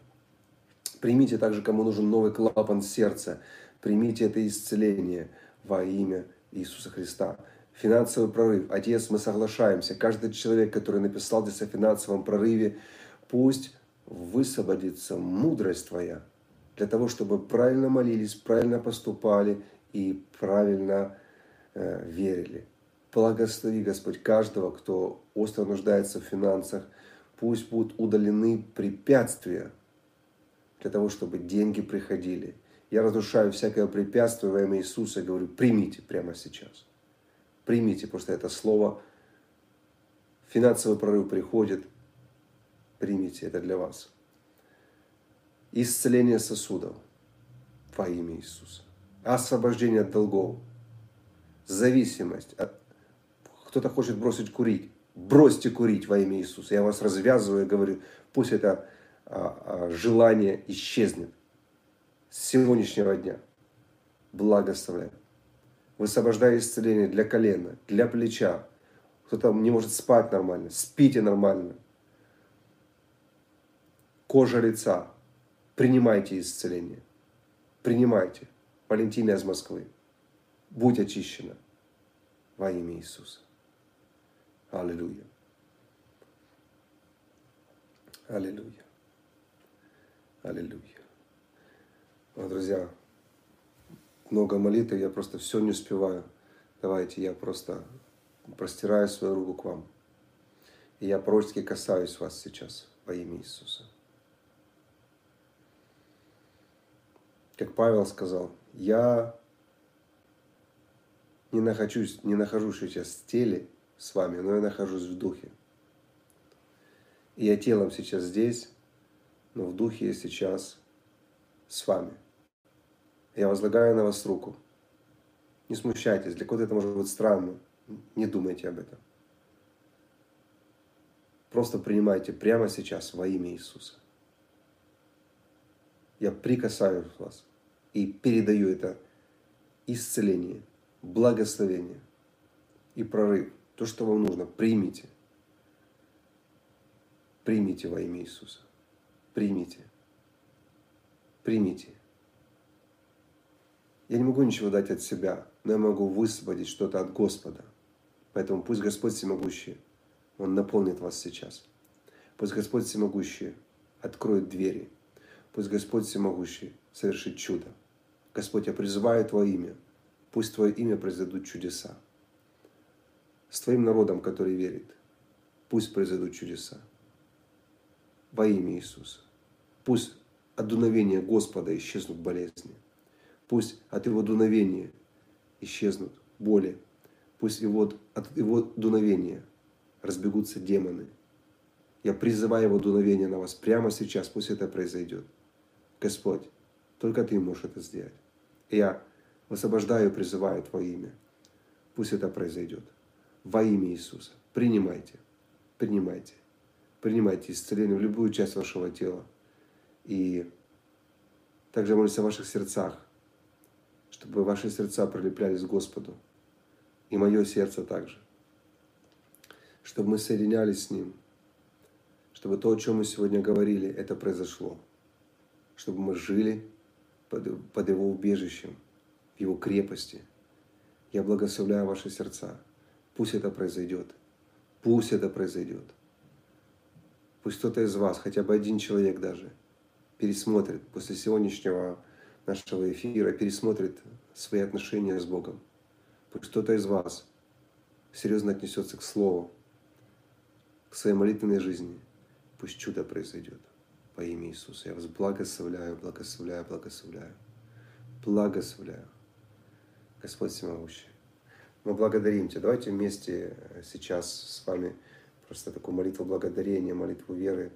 Примите также, кому нужен новый клапан сердца. Примите это исцеление во имя Иисуса Христа. Финансовый прорыв. Отец, мы соглашаемся. Каждый человек, который написал здесь о финансовом прорыве, пусть высвободится мудрость Твоя для того, чтобы правильно молились, правильно поступали и правильно э, верили. Благослови, Господь, каждого, кто остро нуждается в финансах. Пусть будут удалены препятствия для того, чтобы деньги приходили. Я разрушаю всякое препятствие во имя Иисуса и говорю, примите прямо сейчас. Примите, что это слово, финансовый прорыв приходит, примите, это для вас. Исцеление сосудов во имя Иисуса. Освобождение от долгов. Зависимость. От... Кто-то хочет бросить курить. Бросьте курить во имя Иисуса. Я вас развязываю и говорю, пусть это а, а, желание исчезнет с сегодняшнего дня. Благословляю. Высвобождаю исцеление для колена, для плеча. Кто-то не может спать нормально. Спите нормально. Кожа лица. Принимайте исцеление. Принимайте. Валентина из Москвы. Будь очищена во имя Иисуса. Аллилуйя. Аллилуйя. Аллилуйя. Друзья, много молитв, я просто все не успеваю. Давайте я просто простираю свою руку к вам. И я пророчески касаюсь вас сейчас во имя Иисуса. Как Павел сказал, я не нахожусь, не нахожусь сейчас в теле с вами, но я нахожусь в духе. И я телом сейчас здесь, но в духе я сейчас с вами. Я возлагаю на вас руку. Не смущайтесь, для кого-то это может быть странно. Не думайте об этом. Просто принимайте прямо сейчас во имя Иисуса. Я прикасаюсь вас и передаю это исцеление, благословение и прорыв. То, что вам нужно, примите. Примите во имя Иисуса. Примите. Примите. Я не могу ничего дать от себя, но я могу высвободить что-то от Господа. Поэтому пусть Господь Всемогущий, Он наполнит вас сейчас. Пусть Господь Всемогущий откроет двери. Пусть Господь Всемогущий совершит чудо. Господь, я призываю Твое имя. Пусть Твое имя произойдут чудеса. С Твоим народом, который верит, пусть произойдут чудеса во имя Иисуса. Пусть от дуновения Господа исчезнут болезни. Пусть от Его дуновения исчезнут боли. Пусть его, от Его дуновения разбегутся демоны. Я призываю Его дуновение на вас прямо сейчас. Пусть это произойдет. Господь, только Ты можешь это сделать. Я высвобождаю призываю Твое имя. Пусть это произойдет. Во имя Иисуса. Принимайте. Принимайте принимайте исцеление в любую часть вашего тела. И также молюсь о ваших сердцах, чтобы ваши сердца прилеплялись к Господу. И мое сердце также. Чтобы мы соединялись с Ним. Чтобы то, о чем мы сегодня говорили, это произошло. Чтобы мы жили под, под Его убежищем, в Его крепости. Я благословляю ваши сердца. Пусть это произойдет. Пусть это произойдет. Пусть кто-то из вас, хотя бы один человек даже, пересмотрит после сегодняшнего нашего эфира, пересмотрит свои отношения с Богом. Пусть кто-то из вас серьезно отнесется к Слову, к своей молитвенной жизни. Пусть чудо произойдет во имя Иисуса. Я вас благословляю, благословляю, благословляю. Благословляю. Господь Всемогущий. Мы благодарим Тебя. Давайте вместе сейчас с вами просто такую молитву благодарения, молитву веры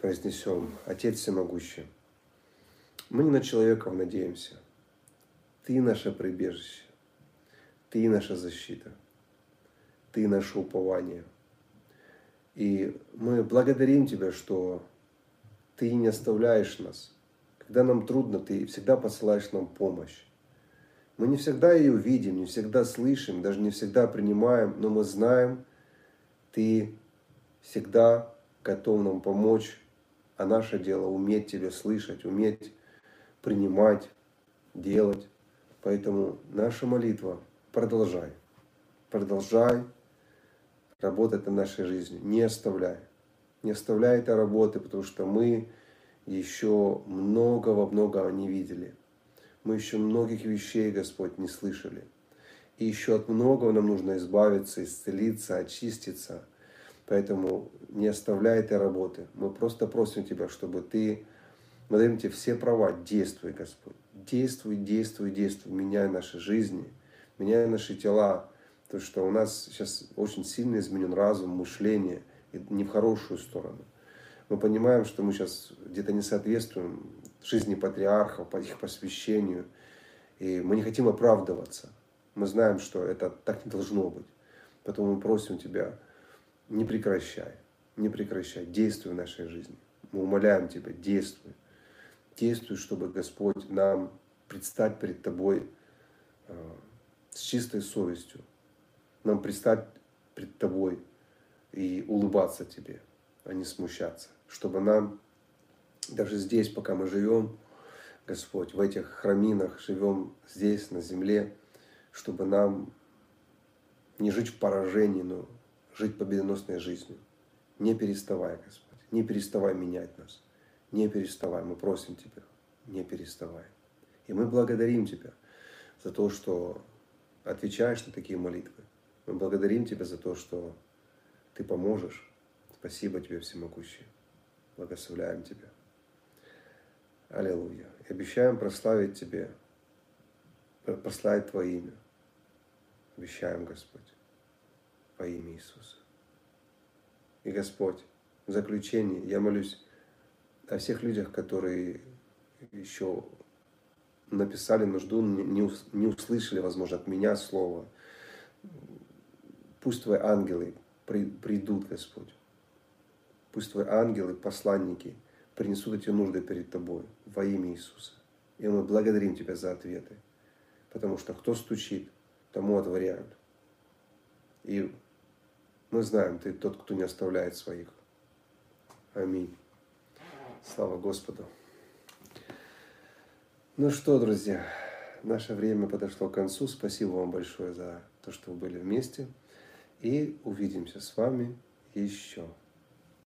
произнесем. Отец Всемогущий, мы не на человеков надеемся. Ты наше прибежище. Ты наша защита. Ты наше упование. И мы благодарим Тебя, что Ты не оставляешь нас. Когда нам трудно, Ты всегда посылаешь нам помощь. Мы не всегда ее видим, не всегда слышим, даже не всегда принимаем, но мы знаем, Ты всегда готов нам помочь, а наше дело уметь Тебя слышать, уметь принимать, делать. Поэтому наша молитва продолжай. Продолжай работать на нашей жизни. Не оставляй. Не оставляй этой работы, потому что мы еще многого-многого не видели. Мы еще многих вещей, Господь, не слышали. И еще от многого нам нужно избавиться, исцелиться, очиститься. Поэтому не оставляй этой работы. Мы просто просим Тебя, чтобы Ты, мы даем Тебе все права, действуй, Господь. Действуй, действуй, действуй, меняй наши жизни, меняй наши тела, то, что у нас сейчас очень сильно изменен разум, мышление, и не в хорошую сторону. Мы понимаем, что мы сейчас где-то не соответствуем жизни патриархов, по их посвящению, и мы не хотим оправдываться. Мы знаем, что это так не должно быть. Поэтому мы просим Тебя, не прекращай, не прекращай, действуй в нашей жизни. Мы умоляем Тебя, действуй. Действуй, чтобы Господь нам предстать перед Тобой э, с чистой совестью, нам предстать пред Тобой и улыбаться Тебе, а не смущаться. Чтобы нам даже здесь, пока мы живем, Господь, в этих храминах, живем здесь, на земле, чтобы нам не жить в поражении, но жить победоносной жизнью. Не переставай, Господь, не переставай менять нас. Не переставай, мы просим Тебя, не переставай. И мы благодарим Тебя за то, что отвечаешь на такие молитвы. Мы благодарим Тебя за то, что Ты поможешь. Спасибо Тебе, Всемогущий. Благословляем Тебя. Аллилуйя. И обещаем прославить Тебе, прославить Твое имя. Обещаем, Господь, во имя Иисуса. И Господь, в заключение я молюсь о всех людях, которые еще написали нужду, не услышали, возможно, от меня слово, Пусть Твои ангелы придут, Господь. Пусть Твои ангелы, посланники, принесут эти нужды перед Тобой во имя Иисуса. И мы благодарим Тебя за ответы. Потому что кто стучит, тому отворяют. И мы знаем, Ты тот, кто не оставляет своих. Аминь. Слава Господу. Ну что, друзья, наше время подошло к концу. Спасибо вам большое за то, что вы были вместе и увидимся с вами еще.